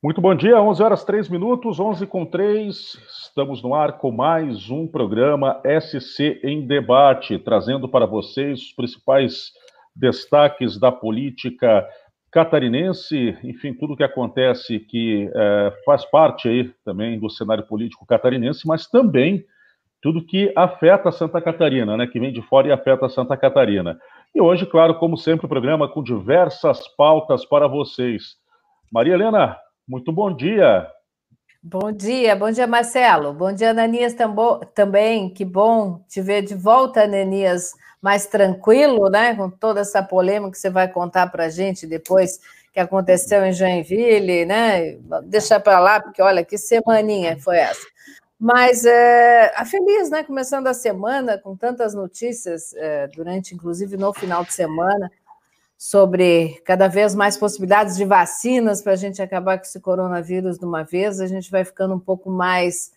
Muito bom dia, 11 horas 3 minutos, 11 com 3. Estamos no ar com mais um programa SC em Debate, trazendo para vocês os principais destaques da política catarinense, enfim, tudo que acontece que é, faz parte aí também do cenário político catarinense, mas também tudo que afeta Santa Catarina, né, que vem de fora e afeta Santa Catarina. E hoje, claro, como sempre, o programa com diversas pautas para vocês. Maria Helena, muito bom dia. Bom dia, bom dia, Marcelo. Bom dia, Ananias também. Que bom te ver de volta, Ananias, mais tranquilo, né? Com toda essa polêmica que você vai contar para a gente depois que aconteceu em Joinville, né? Deixa para lá, porque olha que semaninha foi essa. Mas é, a feliz, né? Começando a semana com tantas notícias, é, durante, inclusive, no final de semana sobre cada vez mais possibilidades de vacinas para a gente acabar com esse coronavírus de uma vez, a gente vai ficando um pouco mais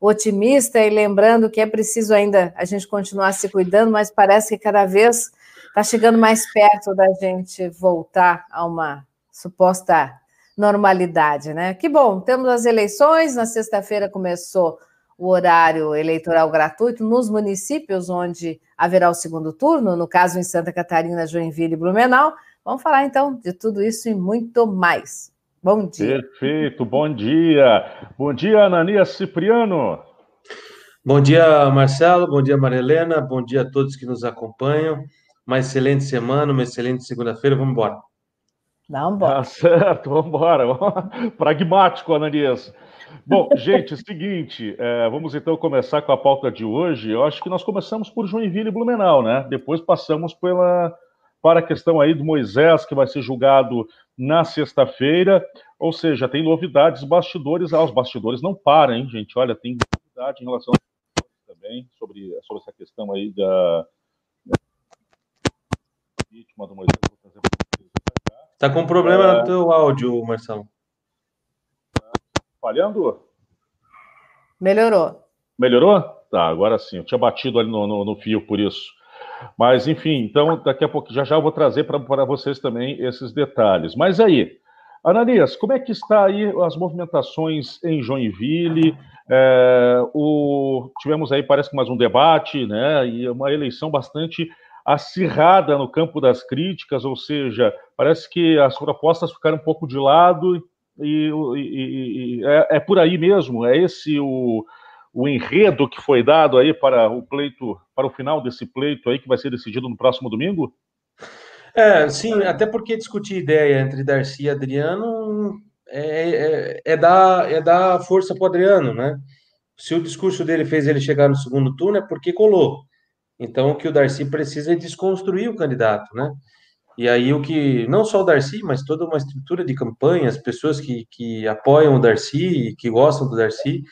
otimista e lembrando que é preciso ainda a gente continuar se cuidando, mas parece que cada vez está chegando mais perto da gente voltar a uma suposta normalidade, né? Que bom, temos as eleições, na sexta-feira começou o horário eleitoral gratuito nos municípios onde haverá o segundo turno, no caso em Santa Catarina, Joinville e Blumenau. Vamos falar então de tudo isso e muito mais. Bom dia. Perfeito, bom dia. Bom dia, Ananias Cipriano. Bom dia, Marcelo. Bom dia, Maria Helena. Bom dia a todos que nos acompanham. Uma excelente semana, uma excelente segunda-feira. Vamos embora. Vamos embora. Tá certo, vamos embora. Pragmático, Ananias. Bom, gente, seguinte, é, vamos então começar com a pauta de hoje. Eu acho que nós começamos por Joinville e Blumenau, né? Depois passamos pela, para a questão aí do Moisés, que vai ser julgado na sexta-feira. Ou seja, tem novidades, bastidores. Ah, os bastidores não param, hein, gente? Olha, tem novidade em relação também sobre, sobre essa questão aí da, vítima do Moisés. Tá com problema é... no teu áudio, Marcelo falhando? Melhorou. Melhorou? Tá, agora sim. Eu tinha batido ali no, no, no fio por isso. Mas, enfim, então daqui a pouco já já eu vou trazer para vocês também esses detalhes. Mas aí, Ananias, como é que está aí as movimentações em Joinville? É, o, tivemos aí, parece que mais um debate, né? E uma eleição bastante acirrada no campo das críticas, ou seja, parece que as propostas ficaram um pouco de lado e, e, e é, é, por aí mesmo, é esse o, o enredo que foi dado aí para o pleito, para o final desse pleito aí que vai ser decidido no próximo domingo? É, sim, até porque discutir ideia entre Darcy e Adriano é, é, é dar, é dar força para o Adriano, né? Se o discurso dele fez ele chegar no segundo turno, é porque colou. Então, o que o Darcy precisa é desconstruir o candidato, né? E aí o que, não só o Darcy, mas toda uma estrutura de campanha, as pessoas que, que apoiam o Darcy, que gostam do Darcy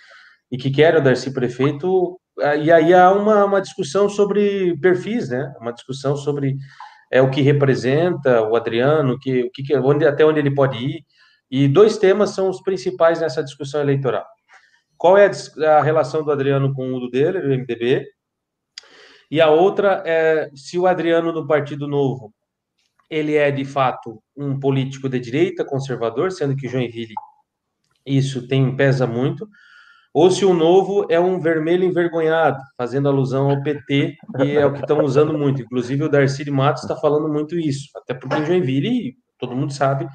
e que querem o Darcy prefeito, e aí há uma, uma discussão sobre perfis, né? Uma discussão sobre é, o que representa o Adriano, que, o que, onde, até onde ele pode ir. E dois temas são os principais nessa discussão eleitoral. Qual é a, a relação do Adriano com o do dele, o MDB? E a outra é se o Adriano do Partido Novo ele é de fato um político de direita, conservador, sendo que Joinville isso tem pesa muito, ou se o novo é um vermelho envergonhado, fazendo alusão ao PT, e é o que estão usando muito. Inclusive o Darcy de Matos está falando muito isso, até porque em Joinville todo mundo sabe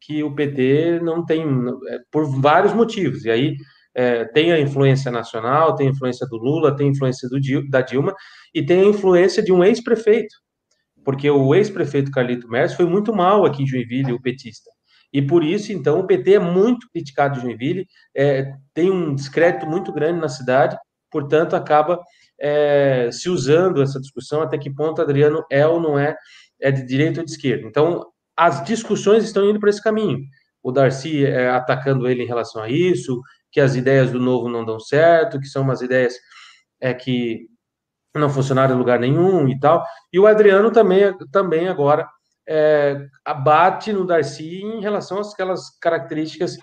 que o PT não tem, é, por vários motivos, e aí é, tem a influência nacional, tem a influência do Lula, tem a influência do, da Dilma, e tem a influência de um ex-prefeito, porque o ex-prefeito Carlito Merz foi muito mal aqui em Joinville, o petista. E por isso, então, o PT é muito criticado em Joinville, é, tem um descrédito muito grande na cidade, portanto, acaba é, se usando essa discussão até que ponto Adriano é ou não é, é de direita ou de esquerda. Então, as discussões estão indo para esse caminho. O Darcy é, atacando ele em relação a isso, que as ideias do novo não dão certo, que são umas ideias é, que não funcionaram em lugar nenhum e tal. E o Adriano também, também agora é, abate no Darcy em relação às aquelas características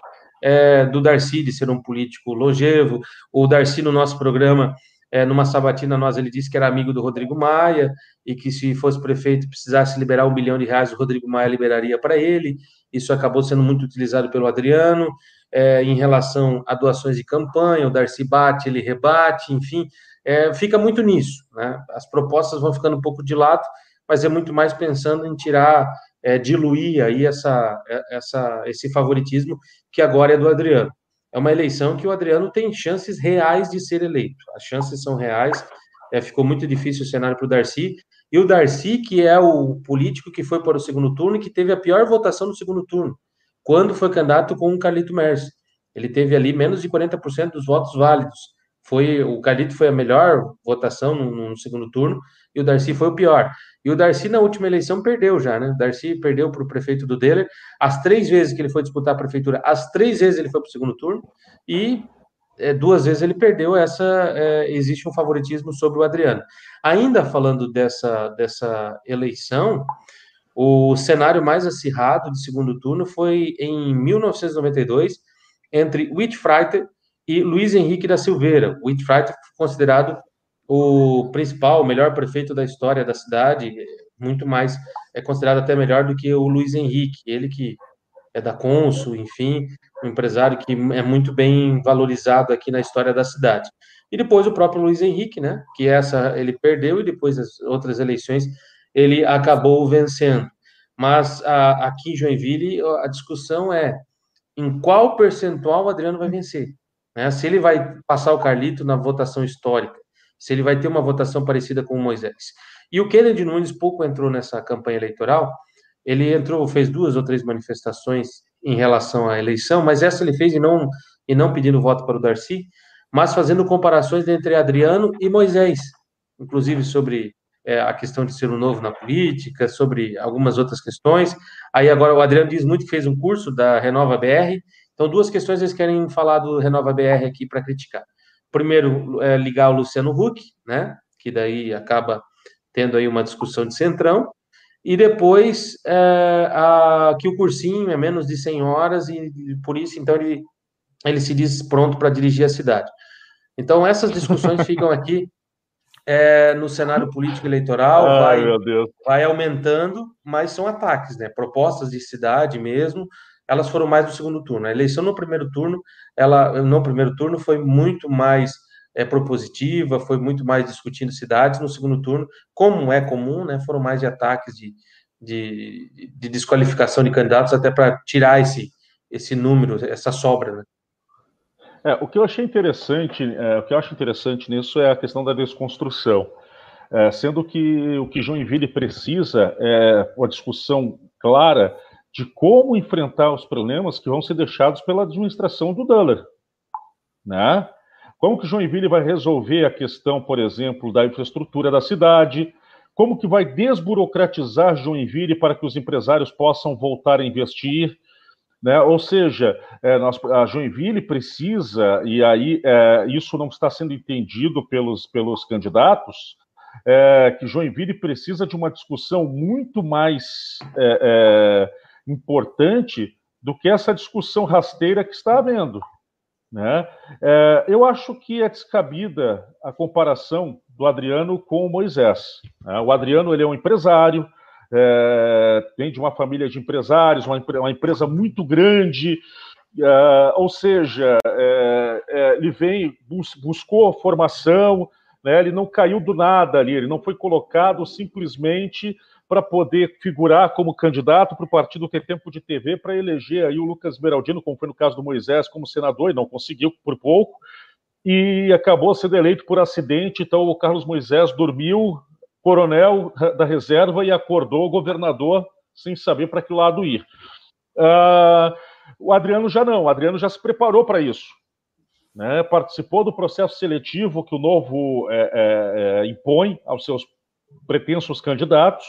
é, do Darcy de ser um político longevo. O Darcy, no nosso programa, é, numa sabatina nós ele disse que era amigo do Rodrigo Maia e que se fosse prefeito precisasse liberar um milhão de reais, o Rodrigo Maia liberaria para ele. Isso acabou sendo muito utilizado pelo Adriano é, em relação a doações de campanha. O Darcy bate, ele rebate, enfim, é, fica muito nisso. Né? As propostas vão ficando um pouco de lado, mas é muito mais pensando em tirar, é, diluir aí essa, é, essa, esse favoritismo que agora é do Adriano é uma eleição que o Adriano tem chances reais de ser eleito. As chances são reais. É, ficou muito difícil o cenário para o Darcy. E o Darcy, que é o político que foi para o segundo turno e que teve a pior votação no segundo turno, quando foi candidato com o Carlito Mercer. Ele teve ali menos de 40% dos votos válidos. Foi O Carlito foi a melhor votação no, no segundo turno e o Darcy foi o pior. E o Darcy, na última eleição, perdeu já, né? O Darcy perdeu para o prefeito do Deller. As três vezes que ele foi disputar a prefeitura, as três vezes ele foi para o segundo turno. E é, duas vezes ele perdeu. Essa é, existe um favoritismo sobre o Adriano. Ainda falando dessa, dessa eleição, o cenário mais acirrado de segundo turno foi em 1992 entre Whitfreiter e Luiz Henrique da Silveira. Whitfreiter considerado o principal, o melhor prefeito da história da cidade, muito mais, é considerado até melhor do que o Luiz Henrique, ele que é da Consul, enfim, um empresário que é muito bem valorizado aqui na história da cidade. E depois o próprio Luiz Henrique, né, que essa ele perdeu e depois as outras eleições ele acabou vencendo. Mas a, aqui em Joinville a discussão é em qual percentual o Adriano vai vencer. Né? Se ele vai passar o Carlito na votação histórica, se ele vai ter uma votação parecida com o Moisés. E o Kennedy Nunes pouco entrou nessa campanha eleitoral, ele entrou, fez duas ou três manifestações em relação à eleição, mas essa ele fez e não, e não pedindo voto para o Darcy, mas fazendo comparações entre Adriano e Moisés, inclusive sobre é, a questão de ser um novo na política, sobre algumas outras questões. Aí agora o Adriano diz muito que fez um curso da Renova BR, então duas questões eles querem falar do Renova BR aqui para criticar primeiro é, ligar o Luciano Huck, né? Que daí acaba tendo aí uma discussão de centrão, e depois é, a, que o cursinho é menos de 100 horas e, e por isso então ele ele se diz pronto para dirigir a cidade. Então essas discussões ficam aqui é, no cenário político eleitoral, Ai, vai, vai aumentando, mas são ataques, né? Propostas de cidade mesmo, elas foram mais no segundo turno. A eleição no primeiro turno, ela no primeiro turno foi muito mais é, propositiva, foi muito mais discutindo cidades. No segundo turno, como é comum, né, foram mais de ataques de, de, de desqualificação de candidatos, até para tirar esse, esse número, essa sobra. Né? É, o que eu achei interessante, é, o que eu acho interessante nisso é a questão da desconstrução. É, sendo que o que Joinville precisa é uma discussão clara de como enfrentar os problemas que vão ser deixados pela administração do Duller. Né? Como que Joinville vai resolver a questão, por exemplo, da infraestrutura da cidade? Como que vai desburocratizar Joinville para que os empresários possam voltar a investir? Né? Ou seja, é, nós, a Joinville precisa, e aí é, isso não está sendo entendido pelos, pelos candidatos, é, que Joinville precisa de uma discussão muito mais é, importante do que essa discussão rasteira que está havendo. Né? É, eu acho que é descabida a comparação do Adriano com o Moisés. Né? O Adriano ele é um empresário, é, vem de uma família de empresários, uma, uma empresa muito grande, é, ou seja, é, é, ele vem, bus, buscou formação, né? ele não caiu do nada ali, ele não foi colocado simplesmente para poder figurar como candidato para o partido ter tempo de TV para eleger aí o Lucas Beraldino, como foi no caso do Moisés, como senador, e não conseguiu por pouco, e acabou sendo eleito por acidente. Então, o Carlos Moisés dormiu, coronel da reserva, e acordou governador sem saber para que lado ir. Uh, o Adriano já não, o Adriano já se preparou para isso. Né? Participou do processo seletivo que o novo é, é, é, impõe aos seus pretensos candidatos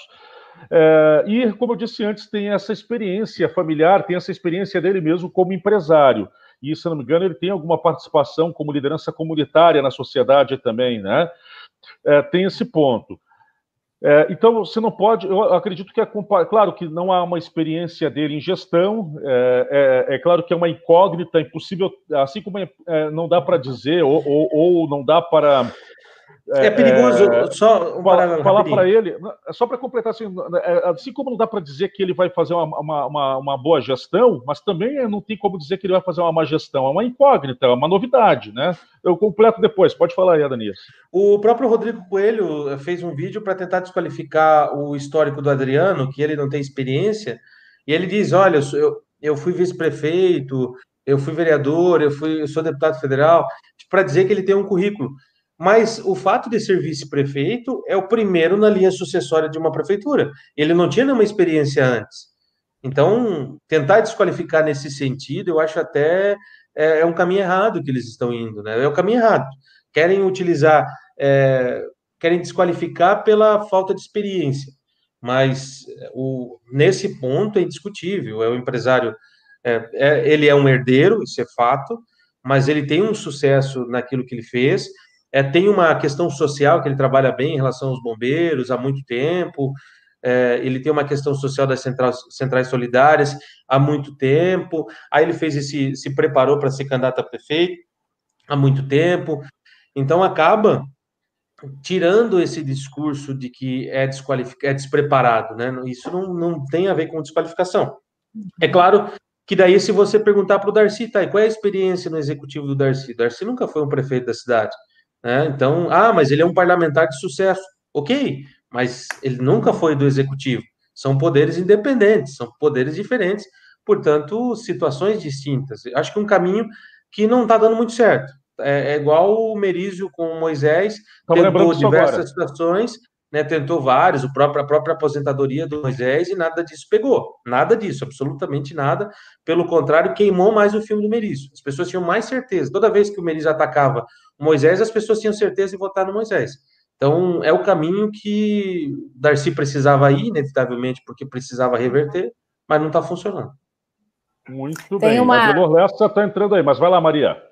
é, e, como eu disse antes, tem essa experiência familiar, tem essa experiência dele mesmo como empresário. E, se não me engano, ele tem alguma participação como liderança comunitária na sociedade também, né? É, tem esse ponto. É, então, você não pode. Eu acredito que é. Claro que não há uma experiência dele em gestão, é, é, é claro que é uma incógnita, impossível, assim como é, não dá para dizer, ou, ou, ou, não dá para É, é perigoso, é, só um falar, falar para ele, só para completar, assim, é, assim como não dá para dizer que ele vai fazer uma, uma, uma, uma, boa gestão, mas também não tem como dizer que ele vai fazer uma má gestão, é uma incógnita, é uma novidade, né? Eu completo depois, pode falar aí, Adanias. O próprio Rodrigo Coelho fez um vídeo para tentar desqualificar o histórico do Adriano, que ele não tem experiência, e ele diz: olha, eu, eu fui vice-prefeito, eu fui vereador, eu, fui, eu sou deputado federal, para dizer que ele tem um currículo. Mas o fato de ser vice-prefeito é o primeiro na linha sucessória de uma prefeitura. Ele não tinha nenhuma experiência antes. Então, tentar desqualificar nesse sentido, eu acho até é, é um caminho errado que eles estão indo, né? É o caminho errado. Querem utilizar, é, querem desqualificar pela falta de experiência. Mas o, nesse ponto é indiscutível. É o empresário, é, é, ele é um herdeiro, isso é fato, mas ele tem um sucesso naquilo que ele fez é, tem uma questão social que ele trabalha bem em relação aos bombeiros há muito tempo. É, ele tem uma questão social das centrais, centrais solidárias há muito tempo. Aí ele fez esse, se preparou para ser candidato a prefeito há muito tempo. Então acaba tirando esse discurso de que é, é despreparado, né? Isso não, não tem a ver com desqualificação. É claro que daí, se você perguntar para o Darcy, tá, e qual é a experiência no executivo do Darcy? Darcy nunca foi um prefeito da cidade. Né? Então, ah, mas ele é um parlamentar de sucesso. Ok, mas ele nunca foi do executivo. São poderes independentes, são poderes diferentes, portanto, situações distintas. Acho que um caminho que não está dando muito certo. É, é, igual o Merizio com o Moisés, Estamos tentou diversas situações, né, tentou vários, o próprio, a própria aposentadoria do Moisés, e nada disso pegou. Nada disso, absolutamente nada. Pelo contrário, queimou mais o filme do Merizio. As pessoas tinham mais certeza. Toda vez que o Merizio atacava Moisés, as pessoas tinham certeza de votar no Moisés. Então, é o caminho que Darcy precisava ir, inevitavelmente, porque precisava reverter, mas não está funcionando. Muito tem bem. Uma... A Delor está entrando aí, mas vai lá, Maria.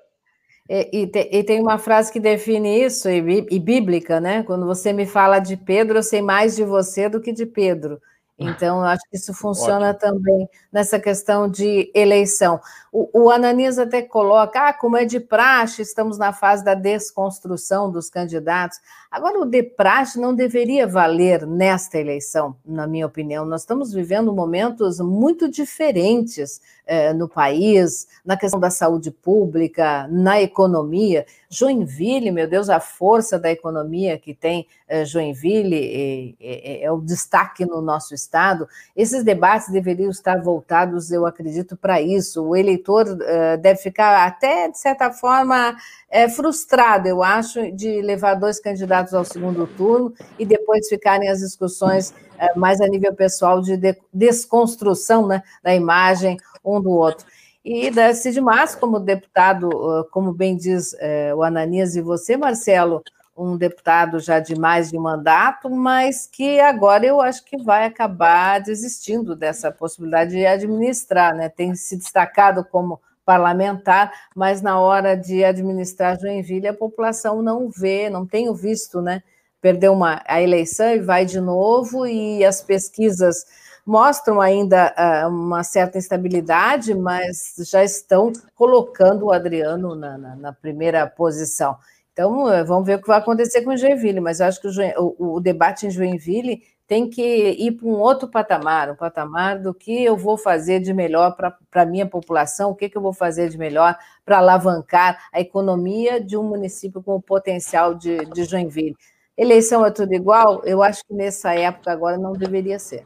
E, e, te, e, tem uma frase que define isso, e, e, bíblica, né? Quando você me fala de Pedro, eu sei mais de você do que de Pedro. Então, eu acho que isso funciona Ótimo. também nessa questão de eleição. O, o Ananias até coloca, ah, como é de praxe, estamos na fase da desconstrução dos candidatos. Agora, o de praxe não deveria valer nesta eleição, na minha opinião. Nós estamos vivendo momentos muito diferentes eh, no país, na questão da saúde pública, na economia. Joinville, meu Deus, a força da economia que tem eh, Joinville é, é, é o destaque no nosso estado. Esses debates deveriam estar voltados, eu acredito, para isso. O eleitor uh, deve ficar até, de certa forma, é, frustrado, eu acho, de levar dois candidatos ao segundo turno e depois ficarem as discussões é, mais a nível pessoal de, de desconstrução né, da imagem um do outro. E Cid Márcio, como deputado, como bem diz é, o Ananias e você, Marcelo, um deputado já de mais de mandato, mas que agora eu acho que vai acabar desistindo dessa possibilidade de administrar, né? Tem se destacado como parlamentar, mas na hora de administrar Joinville, a população não vê, não tenho visto, né? Perdeu uma, a eleição e vai de novo, e as pesquisas mostram ainda uh, uma certa instabilidade, mas já estão colocando o Adriano na, na, na primeira posição. Então, eh, vamos ver o que vai acontecer com Joinville, mas eu acho que o, o debate em Joinville tem que ir para um outro patamar, um patamar do que eu vou fazer de melhor para a minha população, o que, que eu vou fazer de melhor para alavancar a economia de um município com o potencial de, de Joinville. Eleição é tudo igual? Eu acho que nessa época agora não deveria ser.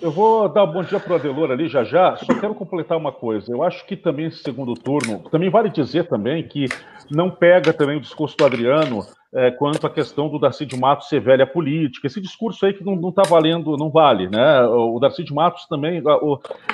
Eu vou dar um bom dia para o Adelor ali já já, só quero completar uma coisa. Eu acho que também esse segundo turno, também vale dizer também que não pega também o discurso do Adriano é, quanto à questão do Darcy de Matos ser velha política. Esse discurso aí que não está valendo, não vale, né? O Darcy de Matos também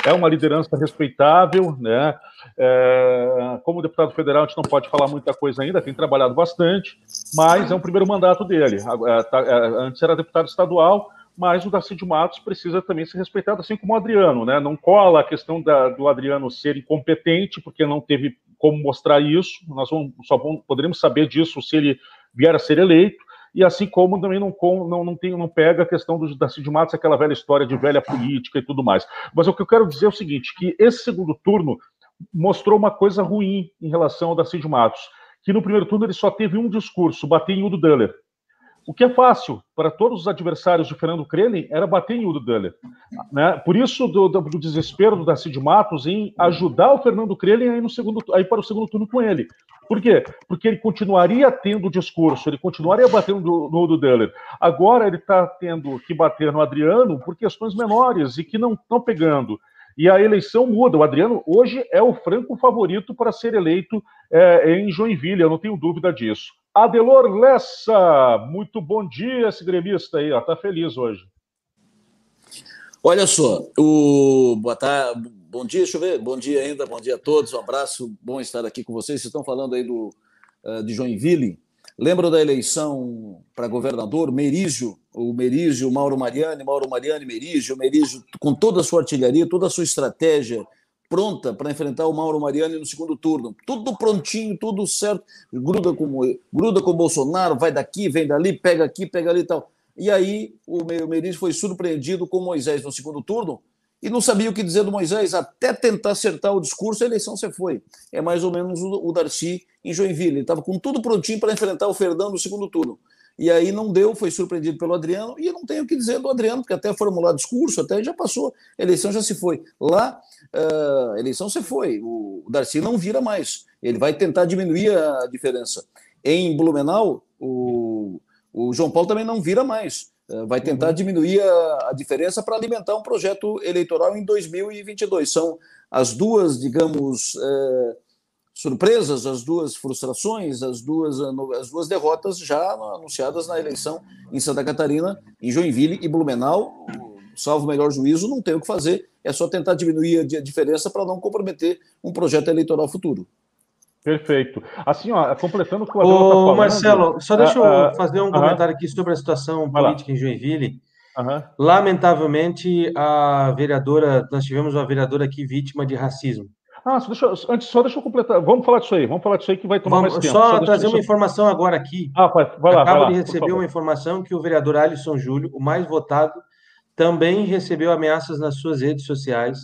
é uma liderança respeitável, né? É, como deputado federal, a gente não pode falar muita coisa ainda, tem trabalhado bastante, mas é um primeiro mandato dele. É, tá, é, antes era deputado estadual, mas o Darcy de Matos precisa também ser respeitado, assim como o Adriano, né? Não cola a questão da, do Adriano ser incompetente, porque não teve como mostrar isso, nós vamos, só vamos, poderemos saber disso se ele vier a ser eleito, e assim como também não, não, não, tem, não pega a questão do Darcy de Matos, aquela velha história de velha política e tudo mais. Mas o que eu quero dizer é o seguinte, que esse segundo turno mostrou uma coisa ruim em relação ao Darcy de Matos, que no primeiro turno ele só teve um discurso, bater em Udo Döller. O que é fácil para todos os adversários de Fernando Krelin era bater em Udo Döller. Né? Por isso, do, do, do desespero do Darcy de Matos em ajudar o Fernando Krelin a ir, no segundo, a ir para o segundo turno com ele. Por quê? Porque ele continuaria tendo discurso, ele continuaria batendo no, no Udo Döller. Agora ele está tendo que bater no Adriano por questões menores e que não estão pegando e a eleição muda. O Adriano hoje é o franco favorito para ser eleito é, em Joinville, eu não tenho dúvida disso. Adelor Lessa, muito bom dia, esse gremista aí, ó, tá feliz hoje. Olha só, o boa tarde, bom dia, deixa eu ver, bom dia ainda, bom dia a todos, um abraço, bom estar aqui com vocês. Vocês estão falando aí do, uh, de Joinville. Lembram da eleição para governador, Merígio, o Merígio, Mauro Mariani, Mauro Mariani, Merígio, Merígio com toda a sua artilharia, toda a sua estratégia pronta para enfrentar o Mauro Mariani no segundo turno. Tudo prontinho, tudo certo. Gruda com, gruda com o Bolsonaro, vai daqui, vem dali, pega aqui, pega ali e tal. E aí o Merígio foi surpreendido com Moisés no segundo turno e não sabia o que dizer do Moisés. Até tentar acertar o discurso, a eleição você foi. É mais ou menos o Darcy em Joinville. Ele estava com tudo prontinho para enfrentar o Fernando no segundo turno. E aí não deu, foi surpreendido pelo Adriano, e eu não tenho o que dizer do Adriano, porque até formular discurso, até já passou, a eleição já se foi. Lá, uh, eleição se foi, o Darcy não vira mais, ele vai tentar diminuir a diferença. Em Blumenau, o, o João Paulo também não vira mais, uh, vai tentar uhum. diminuir a, a diferença para alimentar um projeto eleitoral em 2022. São as duas, digamos, uh, surpresas, as duas frustrações, as duas, as duas derrotas já anunciadas na eleição em Santa Catarina, em Joinville e Blumenau. Salvo o melhor juízo, não tem o que fazer, é só tentar diminuir a diferença para não comprometer um projeto eleitoral futuro. Perfeito. Assim, ó, completando o que o Adão está falando... Marcelo, só deixa eu uh, uh, fazer um uh -huh. comentário aqui sobre a situação política em Joinville. Lamentavelmente, a vereadora, nós tivemos uma vereadora aqui vítima de racismo. Ah, só deixa, antes, só deixa eu completar. Vamos falar disso aí. Vamos falar disso aí que vai tomar Vamos, mais tempo. Só, só trazer uma informação agora aqui. Ah, vai, vai lá. Acabo vai lá, de receber uma informação que o vereador Alisson Júlio, o mais votado, também recebeu ameaças nas suas redes sociais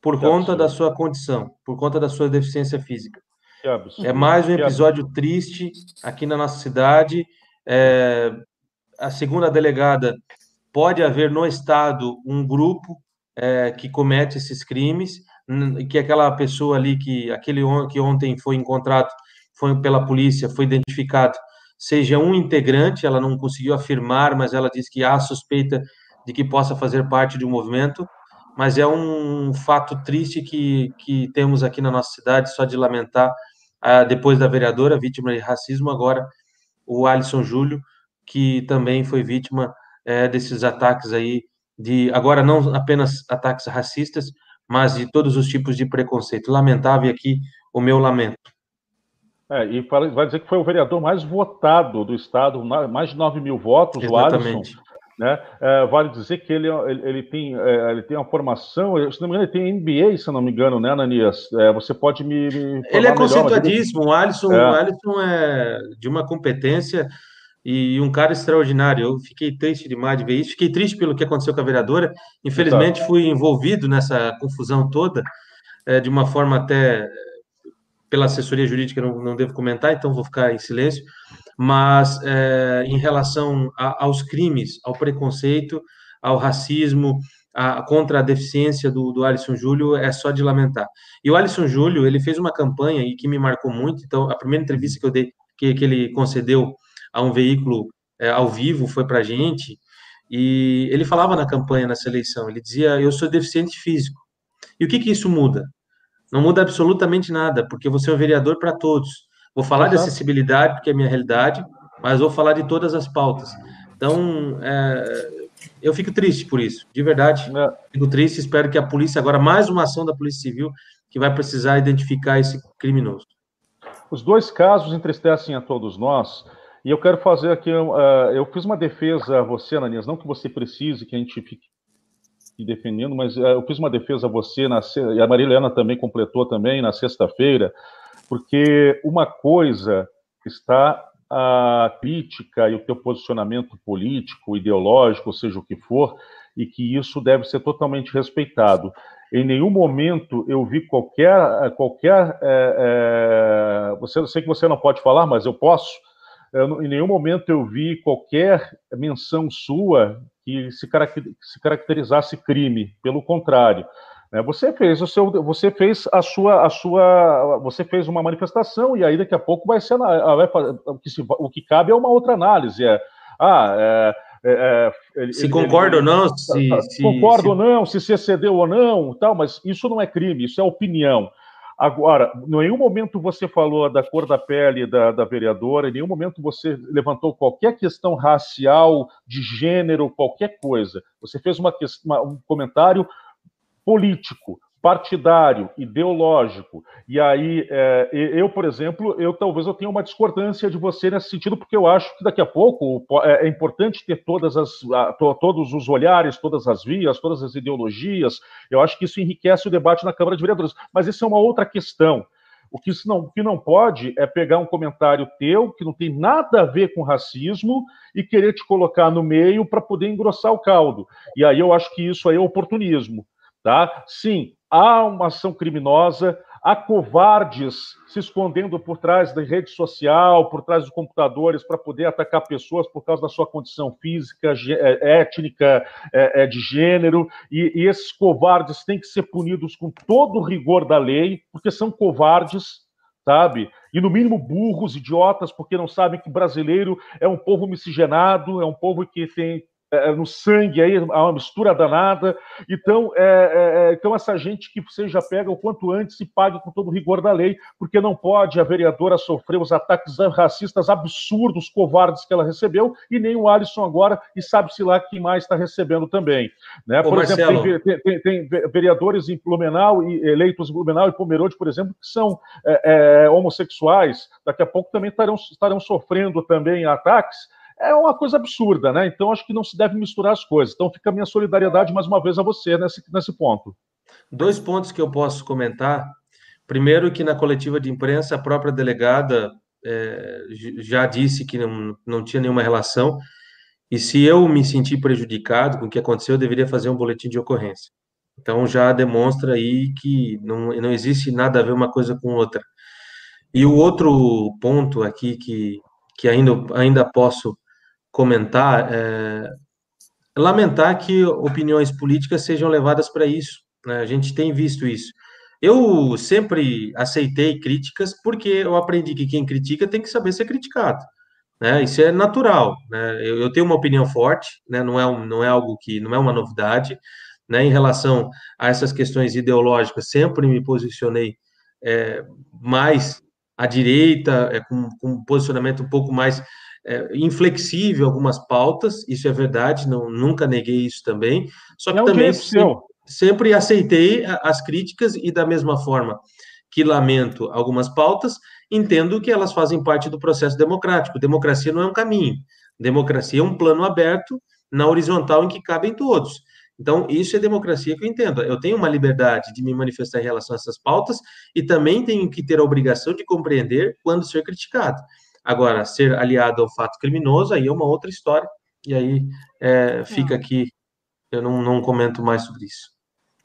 por que conta absurdo. da sua condição, por conta da sua deficiência física. É mais um episódio triste aqui na nossa cidade. É, a segunda delegada pode haver no estado um grupo é, que comete esses crimes que aquela pessoa ali que aquele que ontem foi encontrado foi pela polícia foi identificado seja um integrante ela não conseguiu afirmar mas ela diz que há suspeita de que possa fazer parte de um movimento mas é um fato triste que, que temos aqui na nossa cidade só de lamentar ah, depois da vereadora vítima de racismo agora o Alisson Júlio que também foi vítima é, desses ataques aí de agora não apenas ataques racistas mas de todos os tipos de preconceito. Lamentável aqui o meu lamento. É, e vai dizer que foi o vereador mais votado do Estado, mais de 9 mil votos, Exatamente. o Alisson. Né? É, vale dizer que ele, ele, ele tem, é, ele tem uma formação, se não me engano, ele tem MBA, se não me engano, né, Ananias? É, você pode me. me ele é conceituadíssimo, o Alisson, é. o Alisson é de uma competência e um cara extraordinário. Eu fiquei triste demais de ver isso. Fiquei triste pelo que aconteceu com a vereadora. Infelizmente, fui envolvido nessa confusão toda, é, de uma forma até pela assessoria jurídica, não, não devo comentar, então vou ficar em silêncio. Mas é, em relação a, aos crimes, ao preconceito, ao racismo, a, contra a deficiência do, do Alisson Júlio, é só de lamentar. E o Alisson Júlio, ele fez uma campanha e que me marcou muito. Então, a primeira entrevista que eu dei, que, que ele concedeu a um veículo é, ao vivo, foi para a gente, e ele falava na campanha, nessa eleição, ele dizia, eu sou deficiente físico. E o que, que isso muda? Não muda absolutamente nada, porque você é um vereador para todos. Vou falar Exato. de acessibilidade, porque é a minha realidade, mas vou falar de todas as pautas. Então, é, eu fico triste por isso, de verdade. É. Fico triste, espero que a polícia, agora mais uma ação da Polícia Civil, que vai precisar identificar esse criminoso. Os dois casos entristecem a todos nós, e eu quero fazer aqui, uh, eu fiz uma defesa a você, Ananias, não que você precise que a gente fique defendendo, mas uh, eu fiz uma defesa a você, na, e a Marilena também completou também na sexta-feira, porque uma coisa está a crítica e o teu posicionamento político, ideológico, seja o que for, e que isso deve ser totalmente respeitado. em nenhum momento eu vi qualquer. qualquer é, é, você, eu sei que você não pode falar, mas eu posso. Eu, em nenhum momento eu vi qualquer menção sua que se, se caracterizasse crime. Pelo contrário, você fez o seu, você fez a sua, a sua, você fez uma manifestação e aí daqui a pouco vai ser, vai, o, que se, o que cabe é uma outra análise. É, ah, é, é, é se ele, concorda ele, ou não, se, se concorda se... ou não, se se excedeu ou não, tal, mas isso não é crime, isso é opinião. Agora, em nenhum momento você falou da cor da pele da, da vereadora, em nenhum momento você levantou qualquer questão racial, de gênero, qualquer coisa. Você fez uma, uma, um comentário político partidário, ideológico. E aí, é, eu, por exemplo, eu talvez eu tenha uma discordância de você nesse sentido, porque eu acho que daqui a pouco é, é importante ter todas as, todos os olhares, todas as vias, todas as ideologias. Eu acho que isso enriquece o debate na Câmara de Vereadores. Mas isso é uma outra questão. O que não, que não pode é pegar um comentário teu que não tem nada a ver com racismo e querer te colocar no meio para poder engrossar o caldo. E aí eu acho que isso aí é oportunismo. Tá? Sim, há uma ação criminosa, há covardes se escondendo por trás da rede social, por trás dos computadores, para poder atacar pessoas por causa da sua condição física, é, étnica, é, é, de gênero, e esses covardes têm que ser punidos com todo o rigor da lei, porque são covardes, sabe? E no mínimo burros, idiotas, porque não sabem que brasileiro é um povo miscigenado, é um povo que tem é, é, no sangue aí, há uma mistura danada. Então, é, é, é, então, essa gente que seja pega o quanto antes e pague com todo o rigor da lei, porque não pode a vereadora sofrer os ataques racistas absurdos, covardes que ela recebeu, e nem o Alisson agora, e sabe-se lá quem mais está recebendo também. Né? Por Ô, exemplo, tem, tem, tem, vereadores em Blumenau, e eleitos em Blumenau e Pomerode, por exemplo, que são é, homossexuais, daqui a pouco também estarão, estarão sofrendo também ataques é uma coisa absurda, né? Então acho que não se deve misturar as coisas. Então fica a minha solidariedade mais uma vez a você nesse, nesse ponto. Dois pontos que eu posso comentar. Primeiro, que na coletiva de imprensa a própria delegada é, já disse que não, não tinha nenhuma relação. E se eu me sentir prejudicado com o que aconteceu, eu deveria fazer um boletim de ocorrência. Então já demonstra aí que não, não existe nada a ver uma coisa com outra. E o outro ponto aqui que, que ainda, ainda posso comentar, é, lamentar que opiniões políticas sejam levadas para isso. Né? A gente tem visto isso. Eu sempre aceitei críticas porque eu aprendi que quem critica tem que saber ser criticado. Né? Isso é natural. Né? Eu, eu, tenho uma opinião forte, né? não, é um, não é algo que não é uma novidade. Né? Em relação a essas questões ideológicas, sempre me posicionei é, mais à direita, é, com, com um posicionamento um pouco mais é, inflexível algumas pautas, isso é verdade, não, nunca neguei isso também, só que é também sempre, sempre aceitei as críticas e da mesma forma que lamento algumas pautas, entendo que elas fazem parte do processo democrático. Democracia não é um caminho, democracia é um plano aberto na horizontal em que cabem todos. Então, isso é democracia que eu entendo. Eu tenho uma liberdade de me manifestar em relação a essas pautas e também tenho que ter a obrigação de compreender quando ser criticado. Agora, ser aliado ao fato criminoso, aí é uma outra história, e aí é, fica aqui, eu não, não comento mais sobre isso.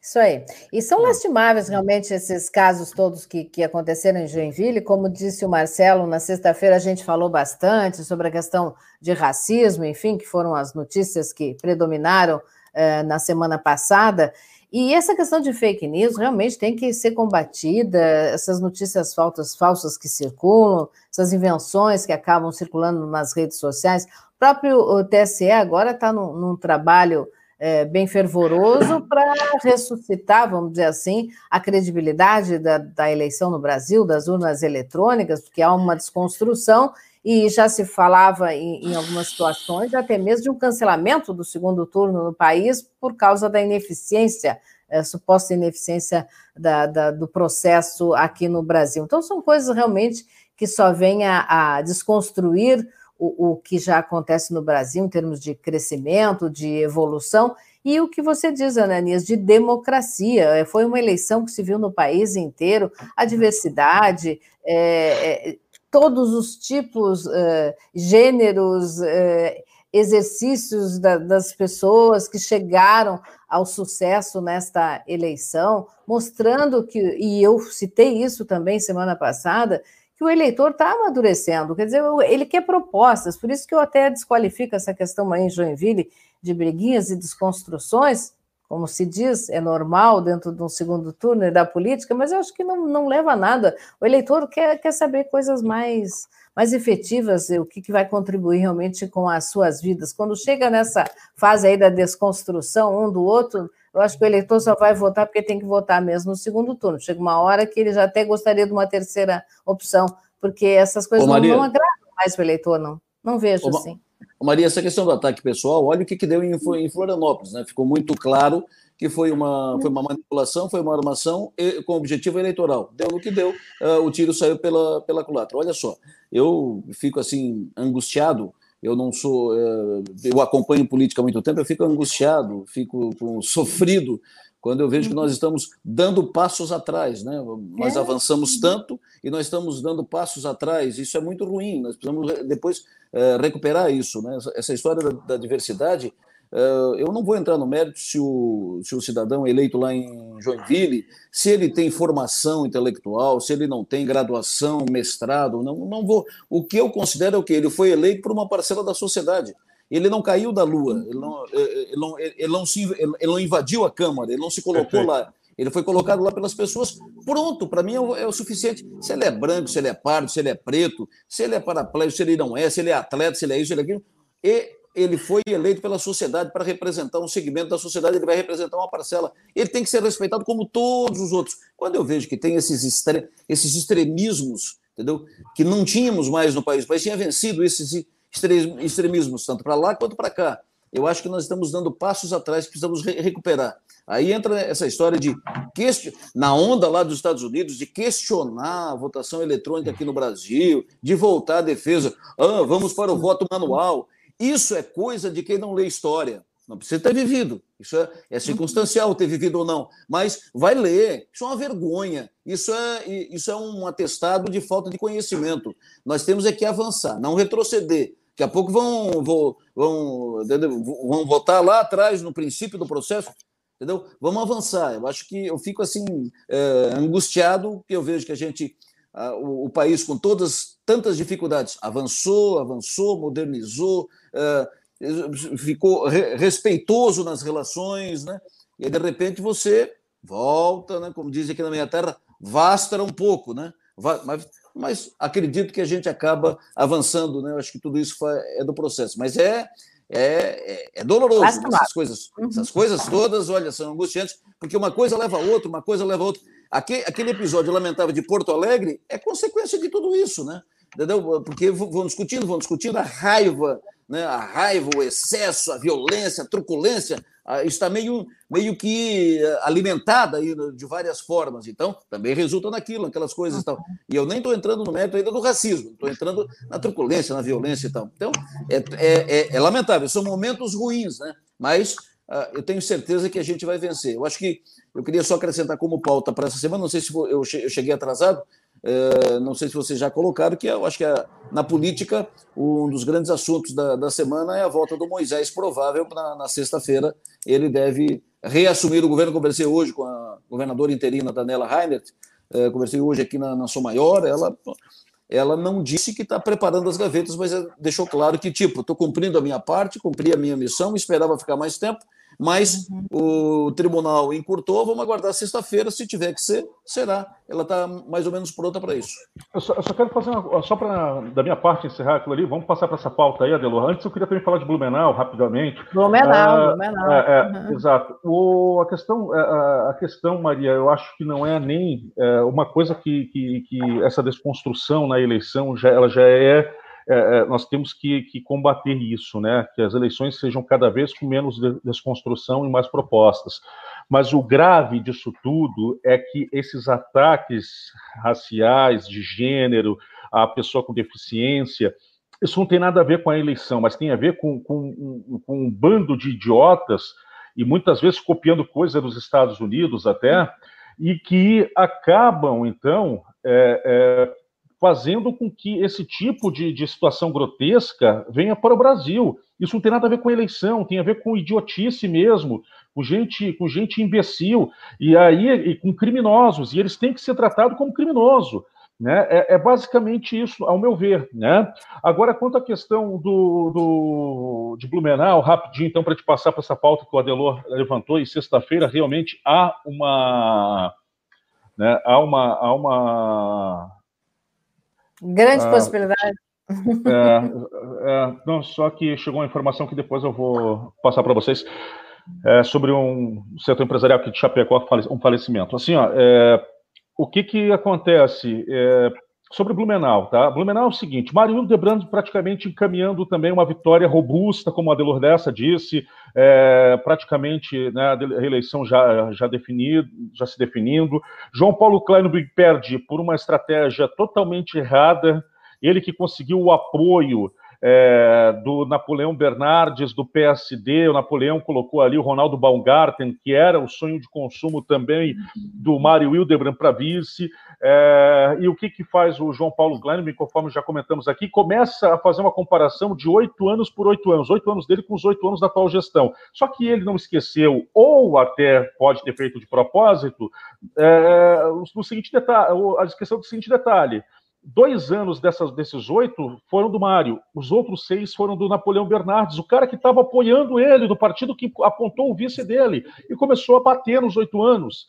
Isso aí. E são lastimáveis realmente esses casos todos que, que aconteceram em Joinville. Como disse o Marcelo, na sexta-feira a gente falou bastante sobre a questão de racismo, enfim, que foram as notícias que predominaram eh, na semana passada. E essa questão de fake news realmente tem que ser combatida, essas notícias falsas, falsas que circulam, essas invenções que acabam circulando nas redes sociais. O próprio TSE agora está num, num, trabalho é, bem fervoroso para ressuscitar, vamos dizer assim, a credibilidade da, da eleição no Brasil, das urnas eletrônicas, porque há uma desconstrução e já se falava em, em, algumas situações até mesmo de um cancelamento do segundo turno no país por causa da ineficiência, é, suposta ineficiência da, da, do processo aqui no Brasil. Então, são coisas realmente que só vêm a, a desconstruir o, o, que já acontece no Brasil em termos de crescimento, de evolução, e o que você diz, Ananias, de democracia. É, foi uma eleição que se viu no país inteiro, a diversidade, é, todos os tipos, uh, gêneros, uh, exercícios da, das pessoas que chegaram ao sucesso nesta eleição, mostrando que, e eu citei isso também semana passada, que o eleitor está amadurecendo, quer dizer, ele quer propostas, por isso que eu até desqualifico essa questão aí em Joinville de briguinhas e desconstruções, como se diz, é normal dentro de um segundo turno da política, mas eu acho que não, não leva a nada. O eleitor quer, quer saber coisas mais, mais efetivas, o que, que vai contribuir realmente com as suas vidas. Quando chega nessa fase aí da desconstrução um do outro, eu acho que o eleitor só vai votar porque tem que votar mesmo no segundo turno. Chega uma hora que ele já até gostaria de uma terceira opção, porque essas coisas Ô, não, não agradam mais o eleitor, não. Não vejo Ô, assim. Maria, essa questão do ataque pessoal, olha o que, que deu em, em Florianópolis, né? Ficou muito claro que foi uma, foi uma manipulação, foi uma armação com objetivo eleitoral. Deu no que deu, uh, o tiro saiu pela, pela culatra. Olha só, eu fico assim, angustiado, eu não sou, uh, eu acompanho política há muito tempo, eu fico angustiado, fico com, sofrido quando eu vejo que nós estamos dando passos atrás, né? Nós é. avançamos tanto e nós estamos dando passos atrás. Isso é muito ruim. Nós precisamos depois é, recuperar isso, né? Essa história da, da diversidade. É, eu não vou entrar no mérito se o, se o cidadão eleito lá em Joinville, se ele tem formação intelectual, se ele não tem graduação, mestrado, não, não vou. O que eu considero é o que ele foi eleito por uma parcela da sociedade. Ele não caiu da lua, ele não, ele não, ele não, se, ele não invadiu a Câmara, ele não se colocou Perfeito. lá. Ele foi colocado lá pelas pessoas. Pronto, para mim é o, é o, suficiente. Se ele é branco, se ele é pardo, se ele é preto, se ele é paraplégico, se ele não é, se ele é atleta, se ele é isso, se ele é aquilo. E ele foi eleito pela sociedade para representar um segmento da sociedade, ele vai representar uma parcela. Ele tem que ser respeitado como todos os outros. Quando eu vejo que tem esses, extre esses extremismos, entendeu? Que não tínhamos mais no país, o país tinha vencido esses extremismos, tanto para lá quanto para cá. Eu acho que nós estamos dando passos atrás, precisamos re recuperar. Aí entra essa história de, na onda lá dos Estados Unidos, de questionar a votação eletrônica aqui no Brasil, de voltar à defesa, ah, vamos para o voto manual. Isso é coisa de quem não lê história. Não precisa ter vivido. Isso é, é, circunstancial ter vivido ou não. Mas vai ler. Isso é uma vergonha. Isso é, isso é um atestado de falta de conhecimento. Nós temos é que avançar, não retroceder. Daqui a pouco vão, vão, vão, vão votar lá atrás, no princípio do processo. Entendeu? Vamos avançar. Eu acho que eu fico assim, é, angustiado, porque eu vejo que a gente, o, o, país com todas tantas dificuldades, avançou, avançou, modernizou, é, ficou respeitoso nas relações, né? E aí, de repente você volta, né? Como dizem aqui na minha terra, vastra um pouco, né? Mas, mas acredito que a gente acaba avançando, né? Eu acho que tudo isso é do processo, mas é é, é, é doloroso né? essas coisas, uhum. essas coisas todas, olha, são angustiantes, porque uma coisa leva a outra, uma coisa leva a outra. Aquele, aquele episódio lamentável de Porto Alegre é consequência de tudo isso, né? Entendeu? Porque vão discutindo, vão discutindo a raiva né, a raiva, o excesso, a violência, a truculência, está meio, meio que eh, alimentada aí de várias formas. Então, também resulta naquilo, aquelas coisas e tal. E eu nem estou entrando no mérito ainda do racismo, estou entrando na truculência, na violência e tal. Então, é, é, é, é lamentável, são momentos ruins, né? Mas uh, eu tenho certeza que a gente vai vencer. Eu acho que eu queria só acrescentar como pauta para essa semana, não sei se eu cheguei atrasado, não sei se vocês já colocaram, que eu acho que é, na política um dos grandes assuntos da, da semana é a volta do Moisés, provável na, na sexta-feira. Ele deve reassumir o governo. Conversei hoje com a governadora interina Daniela Reinert, é, conversei hoje aqui na, na Sou Maior. Ela, ela não disse que está preparando as gavetas, mas deixou claro que, tipo, estou cumprindo a minha parte, cumpri a minha missão, esperava ficar mais tempo, mas uhum. o tribunal encurtou, vamos aguardar sexta-feira, se tiver que ser, será. Ela está mais ou menos pronta para isso. Eu só, eu só, quero fazer uma, só para, da minha parte, encerrar aquilo ali, vamos passar para essa pauta aí, Adelor. Antes eu queria também falar de Blumenau, rapidamente. Blumenau, ah, Blumenau. É, é, uhum. Exato. O, a, questão, é, a, a, questão, Maria, eu acho que não é nem é, uma coisa que, que, que essa desconstrução na eleição, já, ela já é é, é, nós temos que, que, combater isso, né? Que as eleições sejam cada vez com menos desconstrução e mais propostas. Mas o grave disso tudo é que esses ataques raciais, de gênero, a pessoa com deficiência, isso não tem nada a ver com a eleição, mas tem a ver com, com, com um bando de idiotas e muitas vezes copiando coisas dos Estados Unidos até, e que acabam, então, é, é, fazendo com que esse tipo de, de situação grotesca venha para o Brasil. Isso não tem nada a ver com eleição, tem a ver com idiotice mesmo, com gente, com gente imbecil, e aí e com criminosos, e eles têm que ser tratados como criminoso. Né? É, é, basicamente isso, ao meu ver. Né? Agora, quanto à questão do, do de Blumenau, rapidinho, então, para te passar para essa pauta que o Adelor levantou, e sexta-feira realmente há uma. Né, há uma, há uma Grande ah, possibilidade. É, é, não, só que chegou uma informação que depois eu vou passar para vocês é, sobre um setor empresarial que de Chapecó, um falecimento. Assim, ó, é, o que que acontece? Sobre Blumenau, tá? Blumenau é o seguinte, Mário Hildebrand praticamente encaminhando também uma vitória robusta, como a Delor dessa disse, é, praticamente né, a reeleição já, já, definido, já se definindo. João Paulo Kleinberg perde por uma estratégia totalmente errada, ele que conseguiu o apoio é, do Napoleão Bernardes, do PSD. O Napoleão colocou ali o Ronaldo Baumgarten, que era o sonho de consumo também do Mário Hildebrand para vice. É, e o que, que faz o João Paulo Gleinemann, conforme já comentamos aqui? Começa a fazer uma comparação de oito anos por oito anos, oito anos dele com os oito anos da atual gestão. Só que ele não esqueceu, ou até pode ter feito de propósito, é, o, seguinte detalhe, a descrição do seguinte detalhe dois anos dessas, desses oito foram do Mário, os outros seis foram do Napoleão Bernardes, o cara que estava apoiando ele, do partido que apontou o vice dele, e começou a bater nos oito anos.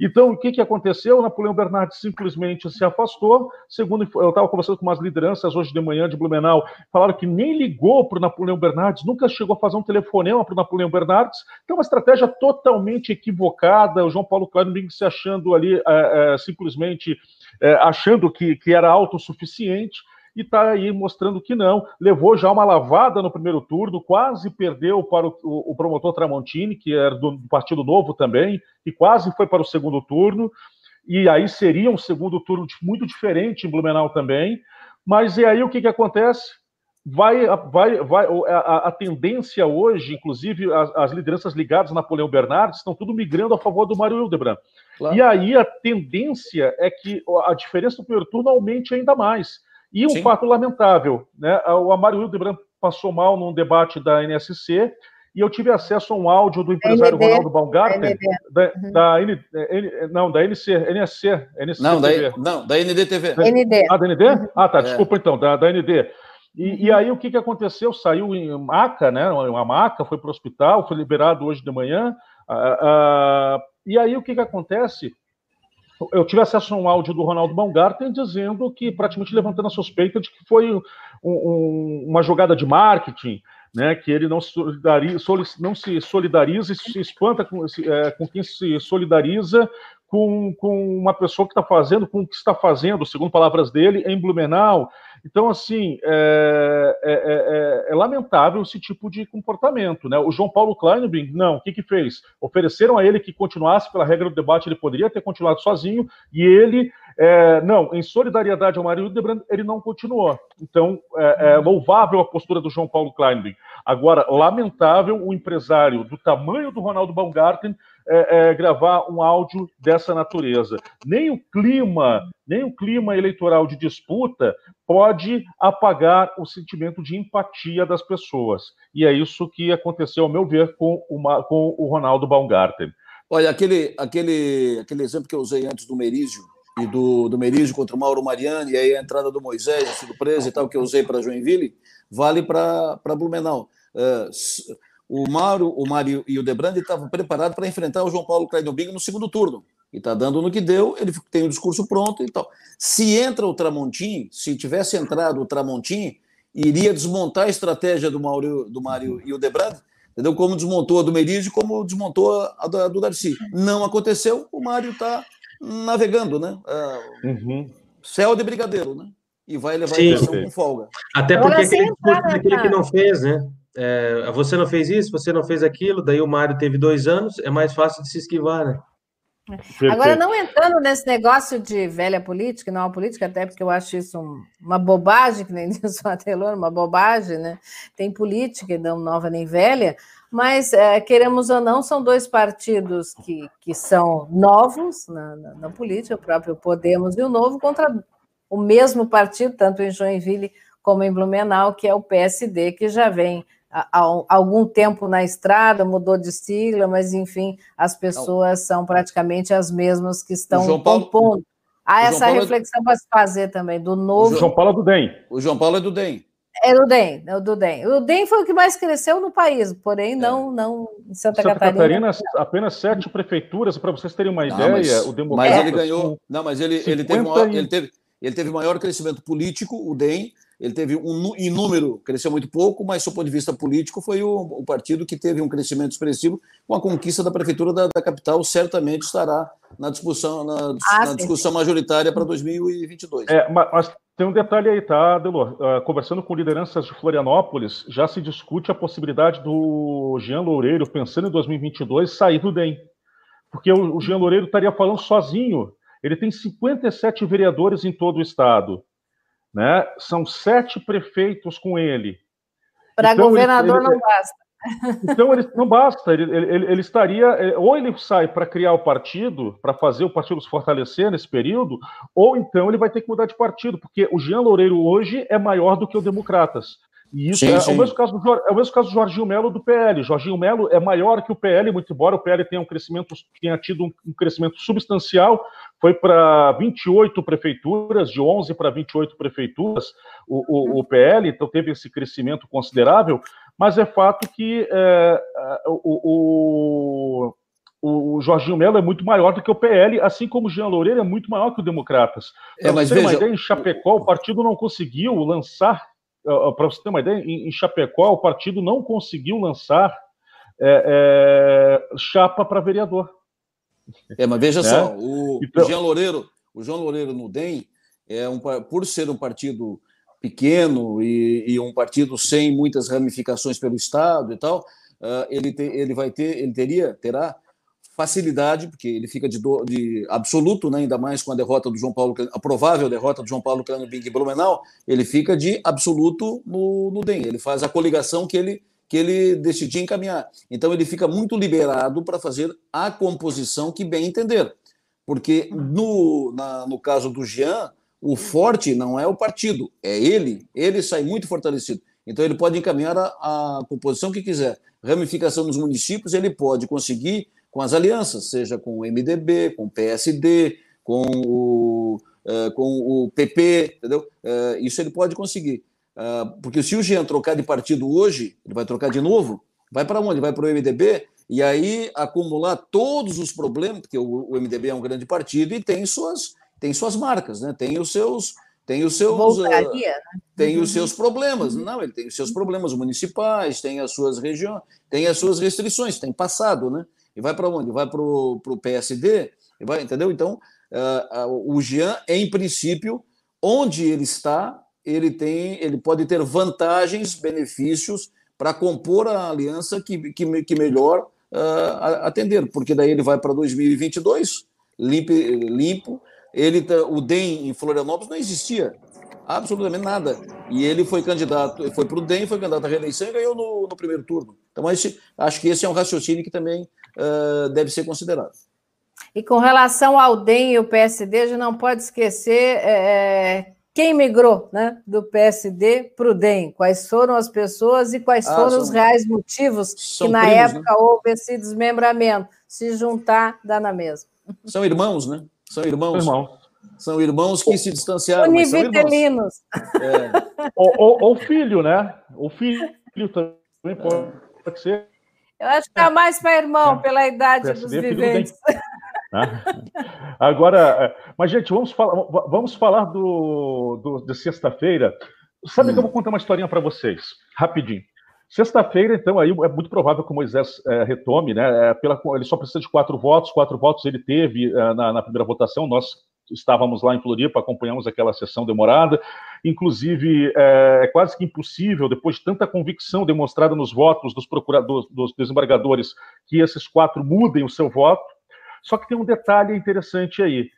Então, o que, que aconteceu? Napoleão Bernardes simplesmente se afastou. Segundo, eu estava conversando com umas lideranças hoje de manhã de Blumenau, falaram que nem ligou para o Napoleão Bernardes, nunca chegou a fazer um telefonema para o Napoleão Bernardes. Então, uma estratégia totalmente equivocada. O João Paulo Kleinberg se achando ali é, é, simplesmente é, achando que, que era autossuficiente e está aí mostrando que não. Levou já uma lavada no primeiro turno, quase perdeu para o, o, o promotor Tramontini, que era do, do, Partido Novo também, e quase foi para o segundo turno. E aí seria um segundo turno muito diferente em Blumenau também. Mas e aí o que, que acontece? Vai, vai, vai a, a tendência hoje, inclusive as, as, lideranças ligadas a Napoleão Bernardes, estão tudo migrando a favor do Mário Hildebrand. Claro. E aí a tendência é que a diferença do primeiro turno aumente ainda mais. E um Sim. fato lamentável, né? O Amário Hildebrand passou mal num debate da NSC e eu tive acesso a um áudio do empresário ND, Ronaldo Baumgarten, da, uhum. da N, N, não, da NC, NSC, NSC não, da, não, da NDTV. ND. Ah, da ND? Uhum. Ah, tá, é. desculpa então, da, da ND. E, uhum. e, aí o que, que aconteceu? Saiu em maca, né? Uma maca, foi para o hospital, foi liberado hoje de manhã. Ah, ah, e aí o que, que acontece? Eu tive acesso a um áudio do Ronaldo Baumgarten dizendo que, praticamente levantando a suspeita de que foi um, um, uma jogada de marketing, né, que ele não se solidariza, não se solidariza e se espanta com, é, com quem se solidariza com, com uma pessoa que está fazendo, com o que está fazendo, segundo palavras dele, em Blumenau. Então, assim, é, é, é, é, lamentável esse tipo de comportamento. Né? O João Paulo Kleinberg, não, o que, que fez? Ofereceram a ele que continuasse pela regra do debate, ele poderia ter continuado sozinho, e ele, não, em solidariedade ao Mário Hildebrand, ele não continuou. Então, é, louvável a postura do João Paulo Kleinberg. Agora, lamentável o empresário do tamanho do Ronaldo Baumgarten é, é, gravar um áudio dessa natureza. Nem o clima, nem o clima eleitoral de disputa pode apagar o sentimento de empatia das pessoas. E é isso que aconteceu, ao meu ver, com, com o Ronaldo Baumgarten. Olha, aquele, aquele, aquele exemplo que eu usei antes do Merizio, e do, do Merizio contra o Mauro Mariani, e aí a entrada do Moisés, a surpresa e tal, que eu usei para Joinville, vale para Blumenau. Uh, o Mauro, o Mário e o Debrandi estavam preparados para enfrentar o João Paulo Claudinho no segundo turno. E está dando no que deu, ele tem o discurso pronto e tal. Se entra o Tramontim, se tivesse entrado o Tramontim, iria desmontar a estratégia do Mário, do Mário e o Debrandi, entendeu? Como desmontou a do Merizio, como desmontou a do Darcy. Não aconteceu, o Mário está navegando, né? Uh, uhum. Céu de brigadeiro, né? E vai levar Sim, a com folga. Até porque aquele daquele que não fez, né? é, você não fez isso, você não fez aquilo, daí o Mário teve dois anos, é mais fácil de se esquivar, né? Agora, não entrando nesse negócio de velha política, não política, até porque eu acho isso uma bobagem, que nem disse o Atelor, uma bobagem, né? Tem política, não nova nem velha, mas, é, queremos ou não, são dois partidos que, que são novos na, na, na política, o próprio Podemos e o Novo, contra o mesmo partido, tanto em Joinville como em Blumenau, que é o PSD, que já vem há algum tempo na estrada, mudou de sigla, mas enfim, as pessoas são praticamente as mesmas que estão Paulo, compondo. Há essa Paulo é reflexão é... para se fazer também, do novo. O João Paulo é do DEM. O João Paulo é do DEM. É do DEM, é do DEM. O DEM foi o que mais cresceu no país, porém não, é. não em Santa, Santa Catarina. Catarina. apenas sete prefeituras, para vocês terem uma não, ideia, mas, o Democratas... Mas ele ganhou... Não, mas ele, ele, teve maior, ele, teve, ele teve maior crescimento político, o DEM, ele teve um em número, cresceu muito pouco, mas, do ponto de vista político, foi o, o, partido que teve um crescimento expressivo. Com a conquista da prefeitura da, da capital, certamente estará na discussão, na, ah, na discussão majoritária para 2022. É, mas tem um detalhe aí, tá, Delor? Uh, conversando com lideranças de Florianópolis, já se discute a possibilidade do Jean Loureiro, pensando em 2022, sair do DEM. Porque o, o Jean Loureiro estaria falando sozinho. Ele tem 57 vereadores em todo o estado. Né? São sete prefeitos com ele. Para então, governador ele, ele, não basta. Então ele não basta, ele, ele, ele estaria ou ele sai para criar o partido, para fazer o partido se fortalecer nesse período, ou então ele vai ter que mudar de partido, porque o Jean Loureiro hoje é maior do que o Democratas. E isso sim, é, sim. O mesmo caso do, é o mesmo caso do Jorginho Melo do PL. Jorginho Melo é maior que o PL, muito embora o PL tenha um crescimento, tenha tido um, um crescimento substancial, foi para 28 prefeituras, de 11 para 28 prefeituras, o, o, o, PL, então teve esse crescimento considerável, mas é fato que é, é o, o, o, Jorginho Melo é muito maior do que o PL, assim como o Jean Loureiro é muito maior que o Democratas. Para é, você ter uma ideia, em Chapecó o partido não conseguiu lançar para você ter uma ideia, em, Chapecó o partido não conseguiu lançar é, é, chapa para vereador. É, mas veja é? só, o, então... Jean Loureiro, o João Loureiro no DEM, é um, por ser um partido pequeno e, e, um partido sem muitas ramificações pelo Estado e tal, uh, ele, te, ele vai ter, ele teria, terá facilidade, porque ele fica de, do, de absoluto, né, ainda mais com a derrota do João Paulo, a provável derrota do João Paulo Clano Bing Blumenau, ele fica de absoluto no, no DEM. Ele faz a coligação que ele, que ele decidir encaminhar. Então ele fica muito liberado para fazer a composição que bem entender. Porque no, na, no caso do Jean, o forte não é o partido, é ele. Ele sai muito fortalecido. Então ele pode encaminhar a, a composição que quiser. Ramificação nos municípios, ele pode conseguir com as alianças, seja com o MDB, com o PSD, com o, uh, com o PP, entendeu? Uh, isso ele pode conseguir. Uh, porque se o Jean trocar de partido hoje, ele vai trocar de novo, vai para onde? Vai para o MDB, e aí acumular todos os problemas, porque o, o, MDB é um grande partido e tem suas, tem suas marcas, né? tem os seus. Tem os seus, Voltaria, né? tem uhum. os seus problemas. Uhum. Não, ele tem os seus problemas municipais, tem as suas regiões, tem as suas restrições, tem passado, né? E vai para onde? Vai para o PSD? E vai, entendeu? Então, uh, uh, o Jean, em princípio, onde ele está, ele tem, ele pode ter vantagens, benefícios para compor a aliança que, que, que melhor uh, atender, porque daí ele vai para 2022 limpo, limpo. Ele, o DEM em Florianópolis não existia absolutamente nada. E ele foi candidato, foi para o DEM, foi candidato à reeleição e ganhou no, no primeiro turno. Então, esse, acho que esse é um raciocínio que também uh, deve ser considerado. E com relação ao DEM e o PSD, a gente não pode esquecer é, quem migrou né, do PSD para o DEM, quais foram as pessoas e quais ah, foram são, os reais motivos que na primos, né? época né? houve esse desmembramento. Se juntar, dá na mesma. São irmãos, né? São irmãos. Irmão. São irmãos que se distanciaram. Univitelinos. É. ou, ou, ou, filho, né? O filho também pode ser. Eu acho que está mais para irmão, é. pela idade PSD, dos viventes. Né? Agora, é, mas, gente, vamos falar, vamos falar do, do de sexta-feira. Sabe hum. que eu vou contar uma historinha para vocês, rapidinho. Sexta-feira, então, aí é muito provável que o Moisés é, retome, né? É, pela, ele só precisa de quatro votos, quatro votos ele teve é, na, na, primeira votação. Nós estávamos lá em Floripa, acompanhamos aquela sessão demorada. Inclusive, é, é, quase que impossível, depois de tanta convicção demonstrada nos votos dos procuradores, dos desembargadores, que esses quatro mudem o seu voto. Só que tem um detalhe interessante aí.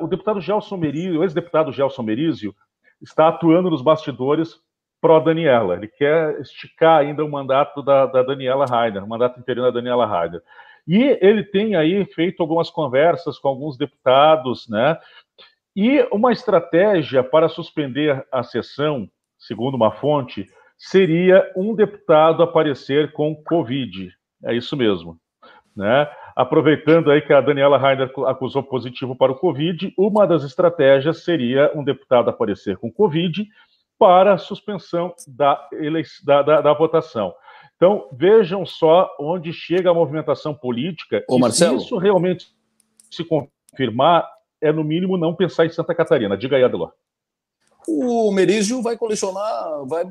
O deputado Gelson Merizio, o ex-deputado Gelson Merizio, está atuando nos bastidores pró-Daniela. Ele quer esticar ainda o mandato da, da Daniela Rainer, o mandato interino da Daniela Rainer. E ele tem aí feito algumas conversas com alguns deputados, né? E uma estratégia para suspender a sessão, segundo uma fonte, seria um deputado aparecer com Covid. É isso mesmo. Né? Aproveitando aí que a Daniela Rainer acusou positivo para o Covid, uma das estratégias seria um deputado aparecer com Covid para a suspensão da, da, da, da votação. Então, vejam só onde chega a movimentação política. Ô, Marcelo. Se isso realmente se confirmar, é no mínimo não pensar em Santa Catarina. Diga aí, Adelor. O Merizio vai colecionar, vai,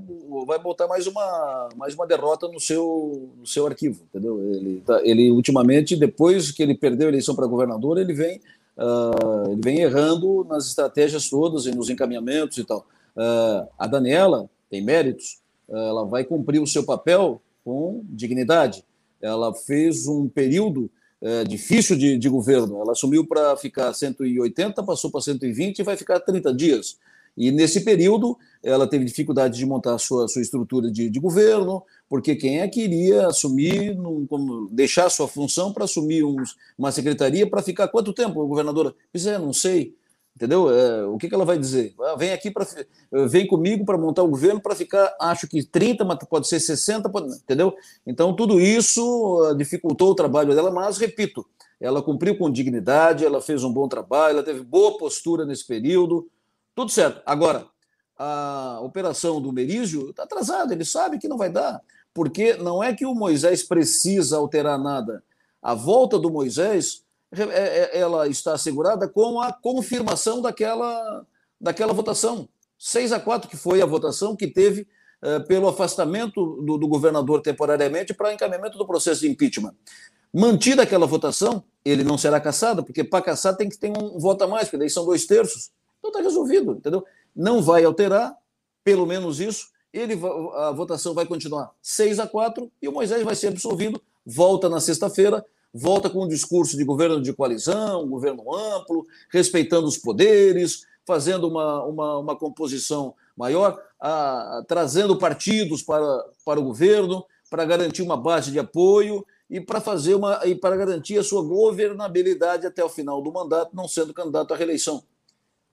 vai botar mais uma, mais uma derrota no seu, no seu arquivo, entendeu? Ele, tá, ele ultimamente, depois que ele perdeu a eleição para governador, ele vem, uh, ele vem errando nas estratégias todas e nos encaminhamentos e tal. Uh, a Daniela tem méritos, uh, ela vai cumprir o seu papel com dignidade. Ela fez um período é, difícil de, de, governo. Ela assumiu para ficar 180, passou para 120 e vai ficar 30 dias. E nesse período, ela teve dificuldade de montar a sua, sua estrutura de, de governo, porque quem é que iria assumir, num, deixar sua função para assumir uma secretaria para ficar quanto tempo, governadora? Pois é, não sei. Entendeu? É, o que, que ela vai dizer? Ah, vem aqui para vem comigo para montar o governo para ficar, acho que 30, mas pode ser 60, pode, entendeu? Então tudo isso ah, dificultou o trabalho dela, mas repito, ela cumpriu com dignidade, ela fez um bom trabalho, ela teve boa postura nesse período, tudo certo. Agora, a operação do Merígio está atrasada, ele sabe que não vai dar, porque não é que o Moisés precisa alterar nada. A volta do Moisés ela está assegurada com a confirmação daquela, daquela votação. 6 a 4, que foi a votação que teve é, pelo afastamento do, do governador temporariamente para encaminhamento do processo de impeachment. Mantida aquela votação, ele não será cassado, porque para caçar tem que ter um voto a mais, porque daí são dois terços. Então está resolvido, entendeu? Não vai alterar, pelo menos isso. Ele, a votação vai continuar 6 a 4 e o Moisés vai ser absolvido. Volta na sexta-feira volta com um discurso de governo de coalizão, governo amplo, respeitando os poderes, fazendo uma, uma, uma composição maior, a, trazendo partidos para, para o governo, para garantir uma base de apoio e para fazer uma e para garantir a sua governabilidade até o final do mandato, não sendo candidato à reeleição.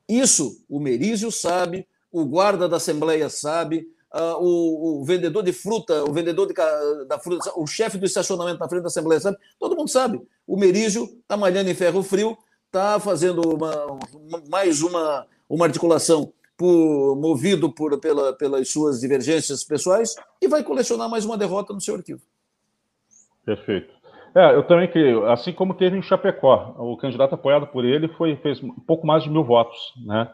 Isso o Merizio sabe, o guarda da Assembleia sabe, uh, o, o, vendedor de fruta, o vendedor de, da fruta, o chefe do estacionamento na frente da Assembleia, sabe? Todo mundo sabe. O Merígio está malhando em ferro frio, está fazendo uma, uma, mais uma, uma articulação por, movido por, pela, pelas suas divergências pessoais e vai colecionar mais uma derrota no seu arquivo. Perfeito. É, eu também creio, assim como teve em Chapecó, o candidato apoiado por ele foi, fez um pouco mais de mil votos, né?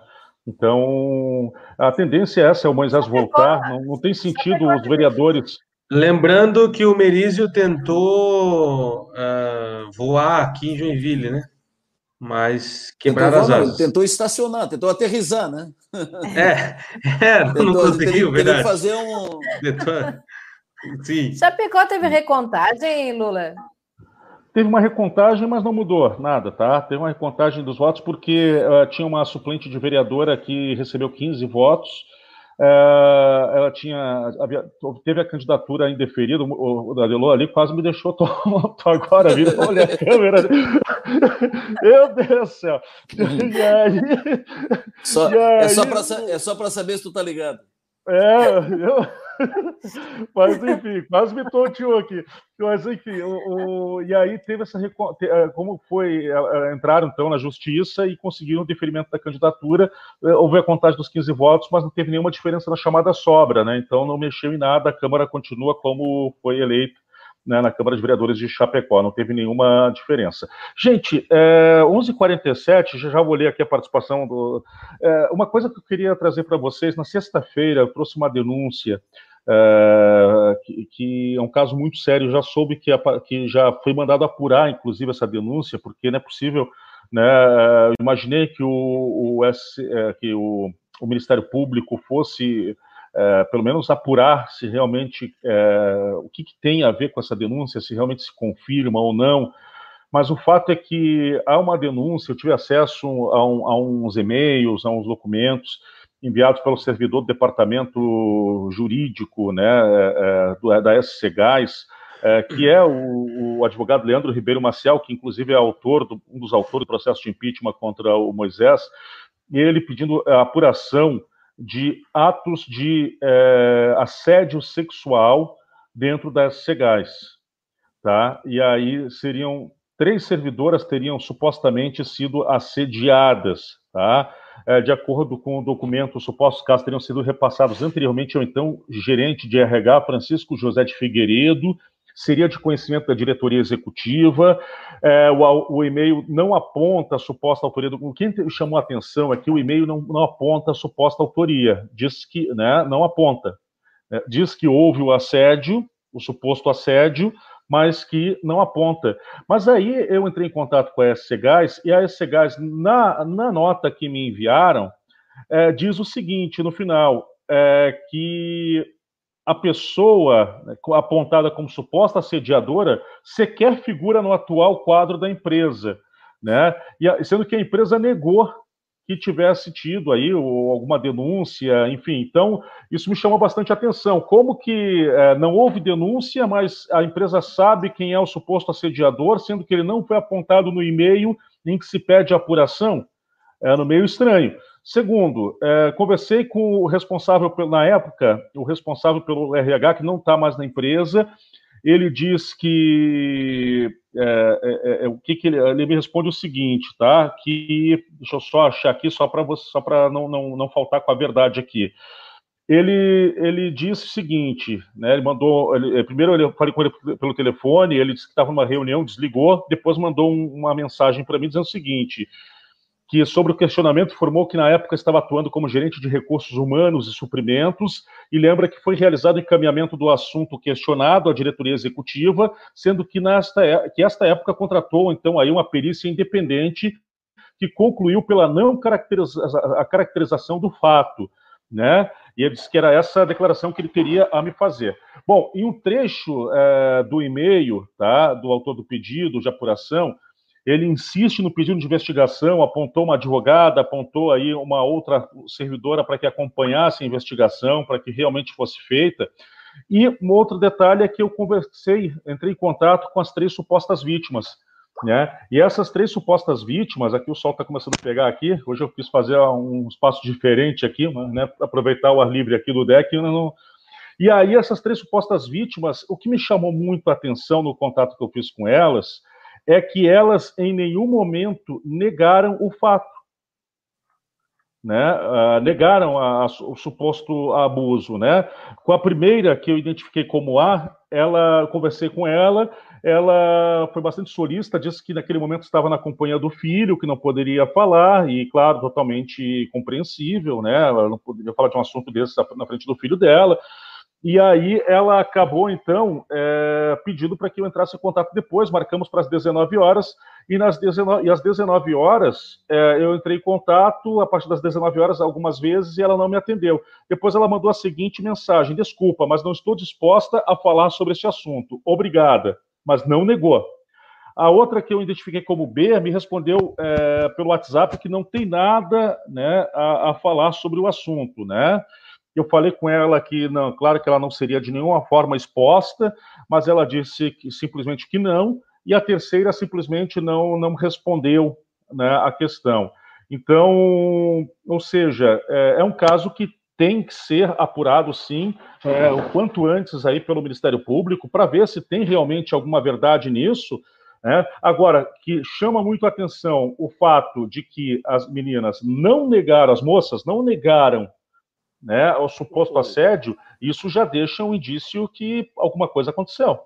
Então, a tendência é essa, é o Moisés voltar, não, não tem sentido os vereadores... Lembrando que o Merizio tentou uh, voar aqui em Joinville, né? Mas quebraram as asas. Tentou estacionar, tentou aterrizar, né? É, é não, tentou, não conseguiu, verdade. Teve fazer um... Tentou... Sim. Chapecó teve recontagem, Lula? Teve uma recontagem, mas não mudou nada, tá? Teve uma recontagem dos votos porque uh, tinha uma suplente de vereadora que recebeu 15 votos. Uh, ela tinha havia, teve a candidatura indeferida, o, o ali quase me deixou tô, agora vindo, olha a câmera. Meu Deus do céu. E aí, só, aí, é só para é saber se tu tá ligado. É, eu Mas, enfim, quase me tonteou aqui. Mas, enfim, o, o, e aí teve essa. É, como foi. É, é, entraram, então, na justiça e conseguiram o deferimento da candidatura. Houve a contagem dos 15 votos, mas não teve nenhuma diferença na chamada sobra, né? Então, não mexeu em nada. A Câmara continua como foi eleita né, na Câmara de Vereadores de Chapecó, não teve nenhuma diferença. Gente, é, 11h47, já, já vou ler aqui a participação do. É, uma coisa que eu queria trazer para vocês, na sexta-feira eu trouxe uma denúncia. É, que, que, é um caso muito sério. Já soube que, a, que já foi mandado apurar, inclusive, essa denúncia, porque não é possível. Né, imaginei que o, o, S, é, que o, o Ministério Público fosse é, pelo menos apurar se realmente é, o que, que, tem a ver com essa denúncia, se realmente se confirma ou não. Mas o fato é que há uma denúncia, eu tive acesso a, um, a uns e-mails, a uns documentos enviados pelo servidor do departamento jurídico né, é, é da SC Gás, é, que é o, o, advogado Leandro Ribeiro Maciel, que inclusive é autor do, um dos autores do processo de impeachment contra o Moisés, ele pedindo a apuração de atos de é, assédio sexual dentro das Segais, tá? E aí seriam três servidoras teriam supostamente sido assediadas, tá? É, de acordo com o documento, os supostos casos teriam sido repassados anteriormente ao então gerente de RH, Francisco José de Figueiredo, seria de conhecimento da diretoria executiva. É, o, o, e-mail não aponta a suposta autoria do. O que chamou a atenção é que o e-mail não, não aponta a suposta autoria, diz que né, não aponta. É, diz que houve o assédio, o suposto assédio, mas que não aponta. Mas aí eu entrei em contato com a SC Gás, e a SC Gás, na, na nota que me enviaram, é, diz o seguinte no final, é, que a pessoa né, apontada como suposta assediadora sequer figura no atual quadro da empresa, né? E, sendo que a empresa negou que tivesse tido aí alguma denúncia, enfim. Então, isso me chamou bastante atenção. Como que é, não houve denúncia, mas a empresa sabe quem é o suposto assediador, sendo que ele não foi apontado no e-mail em que se pede apuração? É no meio estranho. Segundo, é, conversei com o responsável, na época, o responsável pelo RH, que não está mais na empresa, ele diz que é, é, é, o que, que ele, ele, me responde o seguinte, tá? Que deixa eu só achar aqui só para só para não, não, não faltar com a verdade aqui. Ele ele disse o seguinte, né? Ele mandou, ele, primeiro eu falei com ele pelo telefone, ele disse que estava numa reunião, desligou, depois mandou um, uma mensagem para mim dizendo o seguinte: que, sobre o questionamento, informou que na época estava atuando como gerente de recursos humanos e suprimentos, e lembra que foi realizado encaminhamento do assunto questionado à diretoria executiva, sendo que, nesta, é, que esta época contratou, então, aí uma perícia independente que concluiu pela não caracteriza a caracterização do fato, né? E ele disse que era essa a declaração que ele teria a me fazer. Bom, em um trecho é, do e-mail, tá, do autor do pedido de apuração, ele insiste no pedido de investigação, apontou uma advogada, apontou aí uma outra servidora para que acompanhasse a investigação, para que realmente fosse feita. E um outro detalhe é que eu conversei, entrei em contato com as três supostas vítimas, né? E essas três supostas vítimas, aqui o sol está começando a pegar aqui, hoje eu quis fazer um espaço diferente aqui, né? Aproveitar o ar livre aqui do deck, não... E aí essas três supostas vítimas, o que me chamou muito a atenção no contato que eu fiz com elas, é que elas em nenhum momento negaram o fato. Né? Uh, negaram a, a, o suposto abuso. Né? Com a primeira, que eu identifiquei como A, ela conversei com ela, ela foi bastante solista, disse que naquele momento estava na companhia do filho, que não poderia falar, e claro, totalmente compreensível, né? Ela não poderia falar de um assunto desse na frente do filho dela. E aí ela acabou, então, é, pedindo para que eu entrasse em contato depois, marcamos para as 19 horas, e, nas 19, e às 19 horas é, eu entrei em contato, a partir das 19 horas, algumas vezes, e ela não me atendeu. Depois ela mandou a seguinte mensagem: desculpa, mas não estou disposta a falar sobre este assunto. Obrigada, mas não negou. A outra que eu identifiquei como B me respondeu é, pelo WhatsApp que não tem nada né, a, a falar sobre o assunto, né? Eu falei com ela que, não, claro que ela não seria de nenhuma forma exposta, mas ela disse que simplesmente que não, e a terceira simplesmente não, não respondeu né, a questão. Então, ou seja, é, é um caso que tem que ser apurado, sim, é, o quanto antes aí pelo Ministério Público, para ver se tem realmente alguma verdade nisso. Né? Agora, que chama muito a atenção o fato de que as meninas não negaram, as moças não negaram né, ao suposto assédio, isso já deixa um indício que alguma coisa aconteceu.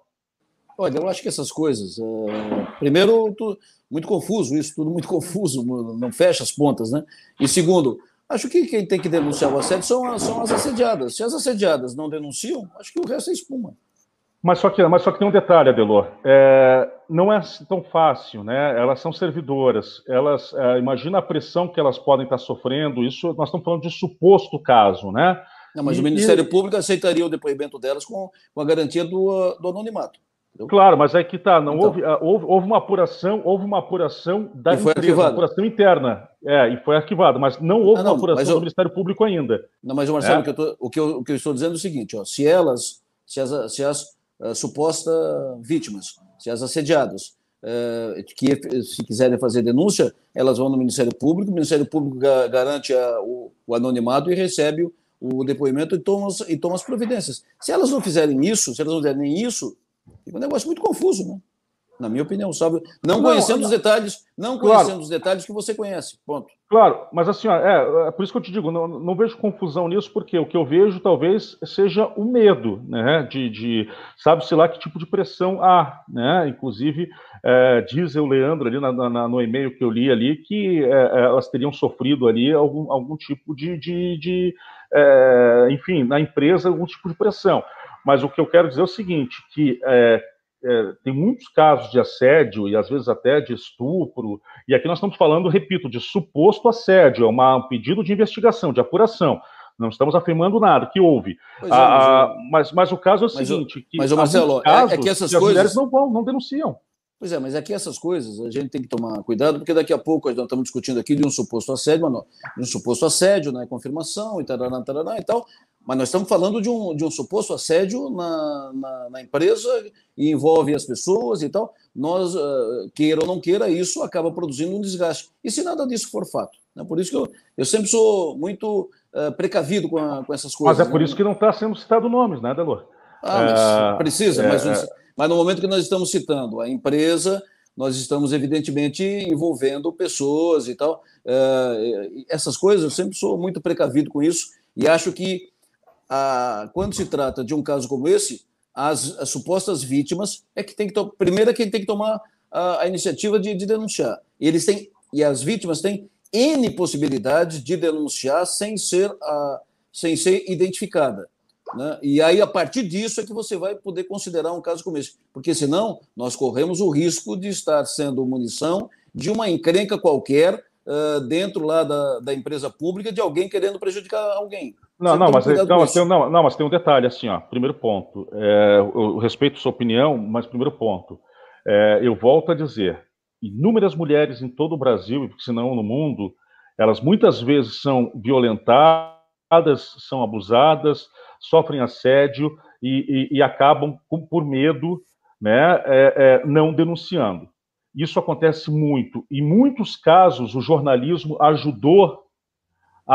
Olha, eu acho que essas coisas. É... Primeiro, muito confuso, isso tudo muito confuso, não fecha as pontas, né? E segundo, acho que quem tem que denunciar o assédio são, são as assediadas. Se as assediadas não denunciam, acho que o resto é espuma. Mas só que, mas só que tem um detalhe, Adelor. É, não é tão fácil, né? Elas são servidoras. Elas, é, imagina a pressão que elas podem estar sofrendo. Isso nós estamos falando de suposto caso, né? Não, mas e, o Ministério e... Público aceitaria o depoimento delas com, com a garantia do, do anonimato. Entendeu? Claro, mas é que tá, não então, houve, ah, houve, houve, uma apuração, houve uma apuração da empresa, uma apuração interna, é, e foi arquivado, mas não houve ah, não, uma apuração eu, do Ministério Público ainda. Não, mas Marcelo, é? o, que eu tô, o, que eu, o que eu estou dizendo é o seguinte, ó, se elas, se as, se as uh, supostas vítimas, se as assediadas, é, que se quiserem fazer denúncia, elas vão no Ministério Público, o Ministério Público garante a, o, o, anonimato e recebe o, o depoimento e toma, e toma as providências. Se elas não fizerem isso, se elas não fizerem isso, fica um negócio muito confuso, né? Na minha opinião, sabe? Não, não conhecendo não, os detalhes, não conhecendo claro. os detalhes que você conhece, ponto. Claro, mas assim, ó, é, é, por isso que eu te digo, não, não, vejo confusão nisso, porque o que eu vejo talvez seja o medo, né, de, de sabe-se lá que tipo de pressão há, né, inclusive é, diz o Leandro ali na, na, no e-mail que eu li ali que é, é, elas teriam sofrido ali algum, algum tipo de, de, de é, enfim, na empresa algum tipo de pressão. Mas o que eu quero dizer é o seguinte, que é, tem muitos casos de assédio e às vezes até de estupro, e aqui nós estamos falando, repito, de suposto assédio, é uma, um pedido de investigação, de apuração. Não estamos afirmando nada, que houve. É, ah, mas, mas, o caso é o seguinte: que mas, Marcelo, casos, é, é, que essas que coisas. As mulheres não vão, não denunciam. Pois é, mas aqui essas coisas a gente tem que tomar cuidado, porque daqui a pouco nós estamos discutindo aqui de um suposto assédio, mas não, de um suposto assédio, né, confirmação e tal, e tal, mas nós estamos falando de um, de um suposto assédio na, na, na empresa e envolve as pessoas e tal. Nós, uh, queira ou não queira, isso acaba produzindo um desgaste. E se nada disso for fato? Né? Por isso que eu, eu sempre sou muito uh, precavido com, a, com essas coisas. Mas é por né? isso que não está sendo citado nomes, né, Delor? Ah, mas é, precisa, mas é. Mas no momento que nós estamos citando a empresa, nós estamos evidentemente envolvendo pessoas e tal. É, essas coisas, eu sempre sou muito precavido com isso e acho que a, quando se trata de um caso como esse, as, as supostas vítimas é que tem que primeiro é quem tem que tomar a, a iniciativa de, de, denunciar. E eles têm e as vítimas têm n possibilidades de denunciar sem ser a, sem ser identificada. Né? E aí, a partir disso, é que você vai poder considerar um caso como esse. Porque senão, nós corremos o risco de estar sendo munição de uma encrenca qualquer uh, dentro lá da, da empresa pública de alguém querendo prejudicar alguém. Não, não mas, não, mas tem, não, não, mas tem um detalhe, assim, ó. Primeiro ponto. É, eu respeito sua opinião, mas primeiro ponto. É, eu volto a dizer: inúmeras mulheres em todo o Brasil, e se não no mundo, elas muitas vezes são violentadas, são abusadas, sofrem assédio e, e, e acabam por medo, né, é, é, não denunciando. Isso acontece muito. Em muitos casos, o jornalismo ajudou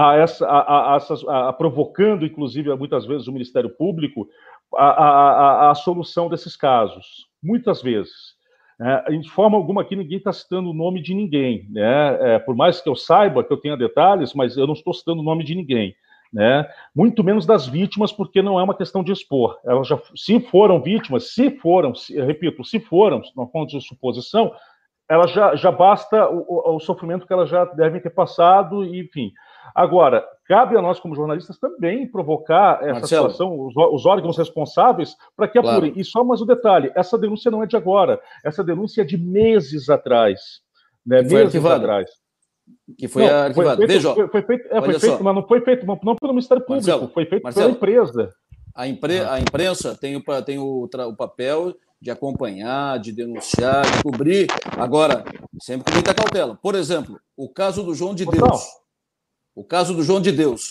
a essa, a, a, a, provocando, inclusive, muitas vezes o Ministério Público, a, solução desses casos. Muitas vezes. É, de forma alguma aqui ninguém está citando o nome de ninguém, né? É, por mais que eu saiba que eu tenha detalhes, mas eu não estou citando o nome de ninguém né? Muito menos das vítimas, porque não é uma questão de expor. Elas já, se foram vítimas, se foram, se, repito, se foram, na fonte de suposição, ela já, já basta o, o, sofrimento que elas já devem ter passado, e, enfim. Agora, cabe a nós, como jornalistas, também provocar essa Marcelo. situação, os, os, órgãos responsáveis, para que apurem. Claro. E só mais um detalhe: essa denúncia não é de agora, essa denúncia é de meses atrás. Né, meses atrás que foi não, arquivado. Foi feito, Veja, foi, foi feito, é, foi feito mas não foi feito não pelo Ministério Público, Marcelo, foi feito Marcelo, pela empresa. A, impre, a imprensa tem, o, tem o, o papel de acompanhar, de denunciar, de cobrir. Agora, sempre com muita cautela. Por exemplo, o caso do João de Deus. O caso do João de Deus.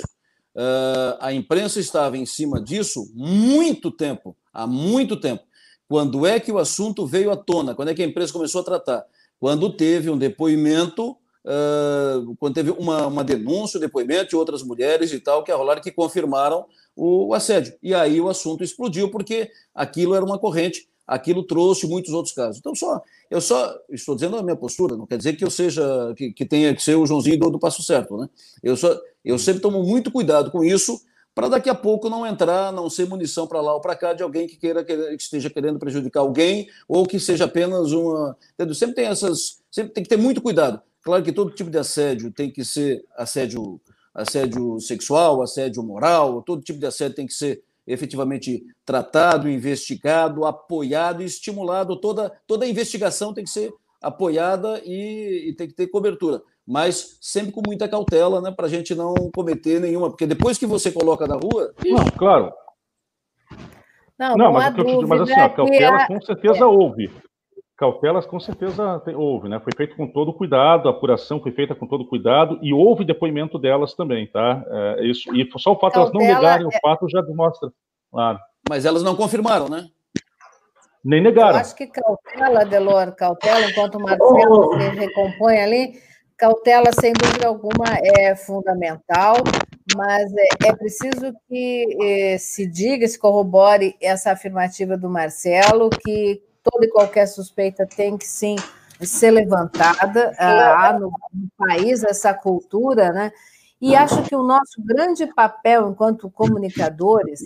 Uh, a imprensa estava em cima disso muito tempo, há muito tempo. Quando é que o assunto veio à tona? Quando é que a imprensa começou a tratar? Quando teve um depoimento uh, quando teve uma, uma denúncia, um depoimento de outras mulheres e tal, que rolaram que confirmaram o, o assédio. E aí o assunto explodiu, porque aquilo era uma corrente, aquilo trouxe muitos outros casos. Então, só eu só estou dizendo a minha postura, não quer dizer que eu seja, que, que tenha que ser o Joãozinho do, do passo certo, né? Eu, só, eu sempre tomo muito cuidado com isso, para daqui a pouco não entrar, não ser munição para lá ou para cá de alguém que queira que esteja querendo prejudicar alguém ou que seja apenas uma. Entendeu? Sempre tem essas, sempre tem que ter muito cuidado. Claro que todo tipo de assédio tem que ser assédio, assédio sexual, assédio moral, todo tipo de assédio tem que ser efetivamente tratado, investigado, apoiado e estimulado. Toda, toda investigação tem que ser apoiada e, e tem que ter cobertura, mas sempre com muita cautela, né, para a gente não cometer nenhuma, porque depois que você coloca na rua. Não, claro. Não, não, não mas, dúvida, mas assim, a cautela é... com certeza é... houve. Cautelas com certeza houve, né? Foi feito com todo cuidado, a apuração foi feita com todo cuidado e houve depoimento delas também, tá? É, isso, e só o fato de elas não negarem é... o fato já demonstra, claro. Mas elas não confirmaram, né? Nem negaram. Eu acho que cautela, Delor, cautela, enquanto o Marcelo oh. se recompõe ali, cautela, sem dúvida alguma, é fundamental, mas é, é preciso que eh, se diga, se corrobore essa afirmativa do Marcelo, que toda e qualquer suspeita tem que sim ser levantada. Ah, há no, no país essa cultura, né? E acho que o nosso grande papel enquanto comunicadores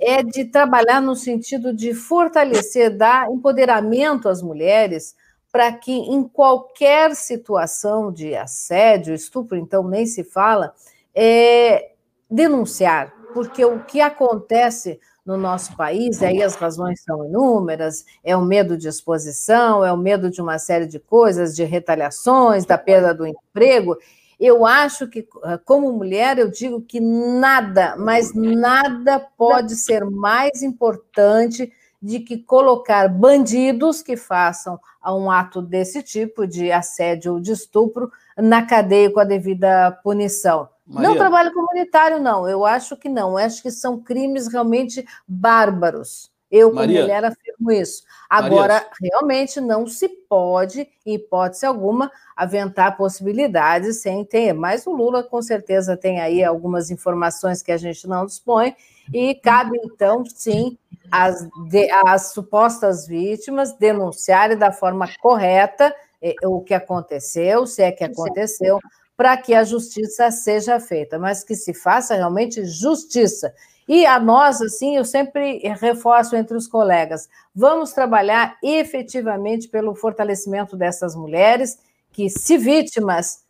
é de trabalhar no sentido de fortalecer, dar empoderamento às mulheres, para que em qualquer situação de assédio, estupro, então nem se fala, é, denunciar, porque o que acontece no nosso país, e aí as razões são inúmeras, é o medo de exposição, é o medo de uma série de coisas, de retaliações, da perda do emprego, eu acho que, ah, como mulher, eu digo que nada, mas nada pode ser mais importante de que colocar bandidos que façam um ato desse tipo de assédio ou de estupro na cadeia com a devida punição. Maria. Não trabalho comunitário, não. Eu acho que não. Eu acho que são crimes realmente bárbaros. Eu, como Maria. mulher, afirmo isso. Agora, Maria. realmente não se pode, em hipótese alguma, aventar possibilidades sem ter. Mas o Lula, com certeza, tem aí algumas informações que a gente não dispõe, e cabe, então, sim, as, de, as supostas vítimas denunciarem da forma correta eh, o que aconteceu, se é que aconteceu, para que a justiça seja feita, mas que se faça realmente justiça e a nós, assim, eu sempre reforço entre os colegas, vamos trabalhar efetivamente pelo fortalecimento dessas mulheres que, se vítimas,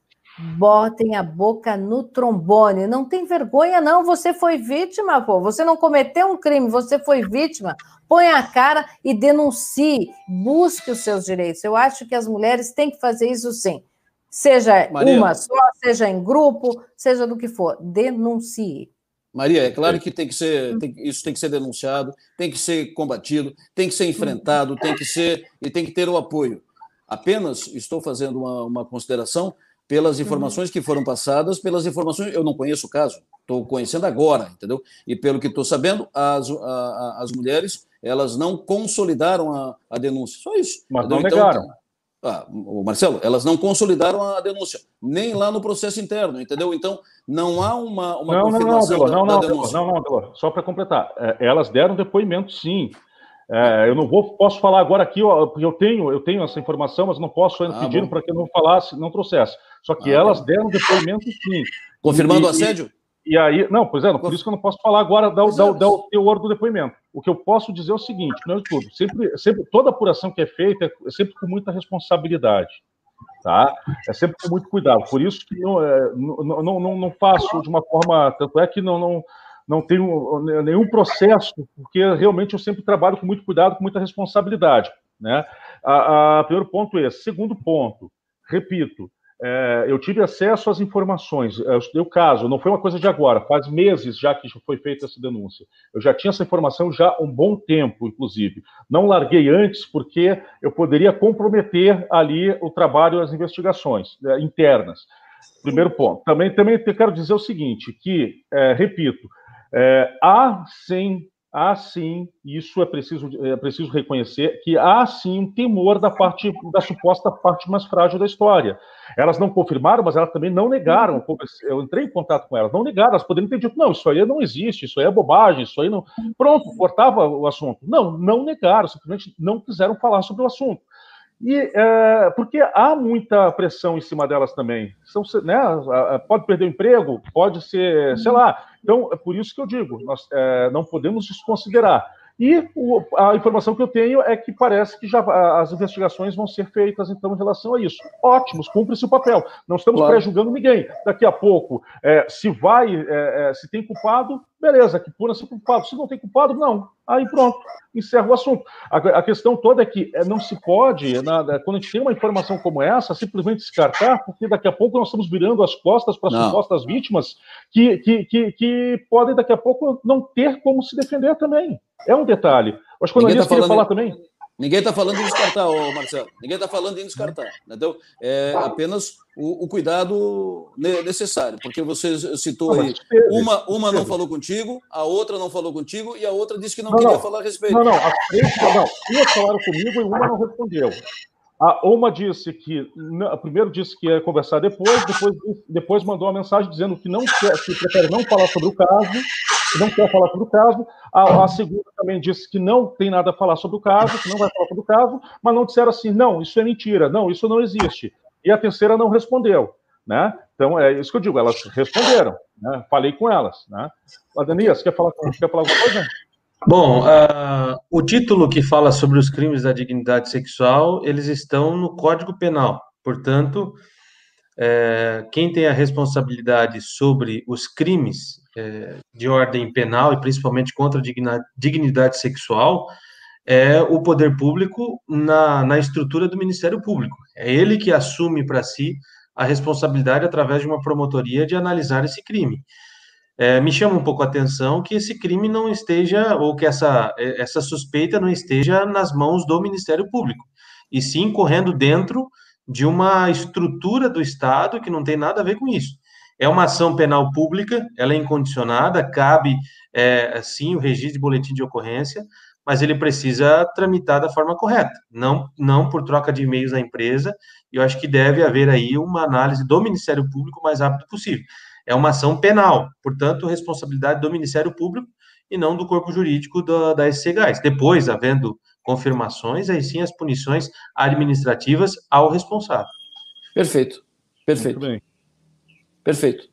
botem a boca no trombone. Não tem vergonha, não. Você foi vítima, pô. Você não cometeu um crime, você foi vítima. Põe a cara e denuncie, busque os seus direitos. Eu acho que as mulheres têm que fazer isso sim. Seja Maria. uma só, seja em grupo, seja do que for. Denuncie. Maria, é claro que tem que ser, tem, isso tem que ser denunciado, tem que ser combatido, tem que ser enfrentado, tem que ser e tem que ter o apoio. Apenas estou fazendo uma, uma consideração pelas informações que foram passadas, pelas informações, eu não conheço o caso, estou conhecendo agora, entendeu? E pelo que estou sabendo, as, a, as mulheres elas não consolidaram a, a denúncia, só isso. Mas entendeu? não negaram. Então, ah, Marcelo, elas não consolidaram a denúncia, nem lá no processo interno, entendeu? Então, não há uma, uma não, confirmação não, não, não, da, da denúncia. Não, não, não, só para completar, é, elas deram depoimento, sim. É, eu não vou, posso falar agora aqui, porque eu tenho, eu tenho essa informação, mas não posso ainda ah, pedindo para que eu não falasse, não trouxesse. Só que ah, elas deram depoimento, sim. Confirmando o assédio? E aí, não, pois é, por isso que eu não posso falar agora da, da, da, o teor do depoimento. O que eu posso dizer é o seguinte, não é tudo, sempre, sempre, toda apuração que é feita é sempre com muita responsabilidade, tá? É sempre com muito cuidado. Por isso que não, é, não, não, não faço de uma forma, tanto é que não, não, não tenho nenhum processo, porque realmente eu sempre trabalho com muito cuidado, com muita responsabilidade, né? A, a primeiro ponto é esse. Segundo ponto, repito, é, eu tive acesso às informações. Eu estudei o caso, não foi uma coisa de agora, faz meses já que foi feita essa denúncia. Eu já tinha essa informação já há um bom tempo, inclusive. Não larguei antes porque eu poderia comprometer ali o trabalho e as investigações é, internas. Primeiro ponto. Também, também quero dizer o seguinte, que, é, repito, é, há sim há sim, isso é preciso, é preciso reconhecer, que há sim um temor da parte da suposta parte mais frágil da história. Elas não confirmaram, mas elas também não negaram. Eu entrei em contato com elas, não negaram. Elas poderiam ter dito, não, isso aí não existe, isso aí é bobagem, isso aí não. Pronto, cortava o assunto. Não, não negaram, simplesmente não quiseram falar sobre o assunto. E é, porque há muita pressão em cima delas também. São, né, pode perder o emprego, pode ser, sei lá. Então, é por isso que eu digo, nós é, não podemos desconsiderar. E o, a informação que eu tenho é que parece que já as investigações vão ser feitas, então, em relação a isso. Ótimos, cumpre-se o papel. Não estamos claro. pré-julgando ninguém. Daqui a pouco, é, se vai, é, é se tem culpado, beleza, que puna-se culpado. Se não tem culpado, não. Aí pronto, encerra o assunto. A, a questão toda é que é, não se pode, na, quando a gente tem uma informação como essa, simplesmente descartar, porque daqui a pouco nós estamos virando as costas para as supostas vítimas que, que, que, que, podem daqui a pouco não ter como se defender também. É um detalhe. Acho que o Ananias tá queria falar também. Ninguém está falando em descartar, ô Marcelo. Ninguém está falando em descartar. Então, é apenas o, o, cuidado necessário, porque você citou aí, uma, uma não falou contigo, a outra não falou contigo e a outra disse que não, não queria não. falar a respeito. Não, não, as três não, duas falaram comigo e uma não respondeu. A uma disse que, primeiro disse que ia conversar depois, depois, depois mandou uma mensagem dizendo que não quer, que prefere não falar sobre o caso, não quer falar sobre o caso. A, a, segunda também disse que não tem nada a falar sobre o caso, que não vai falar sobre o caso, mas não disseram assim, não, isso é mentira, não, isso não existe. E a terceira não respondeu, né? Então é isso que eu digo, elas responderam, né? Falei com elas, né? Adanias, quer falar, quer falar alguma coisa? Bom, uh, o título que fala sobre os crimes da dignidade sexual, eles estão no Código Penal. Portanto, é, quem tem a responsabilidade sobre os crimes é, de ordem penal e principalmente contra a dignidade sexual é o poder público na, na estrutura do Ministério Público. É ele que assume para si a responsabilidade através de uma promotoria de analisar esse crime é, me chama um pouco a atenção que esse crime não esteja, ou que essa, é, essa suspeita não esteja nas mãos do Ministério Público, e sim correndo dentro de uma estrutura do Estado que não tem nada a ver com isso. É uma ação penal pública, ela é incondicionada, cabe, é, sim, o registro de boletim de ocorrência, mas ele precisa tramitar da forma correta, não, não por troca de e-mails na empresa, e eu acho que deve haver aí uma análise do Ministério Público o mais rápido possível é uma ação penal, portanto, responsabilidade do Ministério Público e não do corpo jurídico da, da SC Gás. Depois, havendo confirmações, aí sim as punições administrativas ao responsável. Perfeito, perfeito. Perfeito.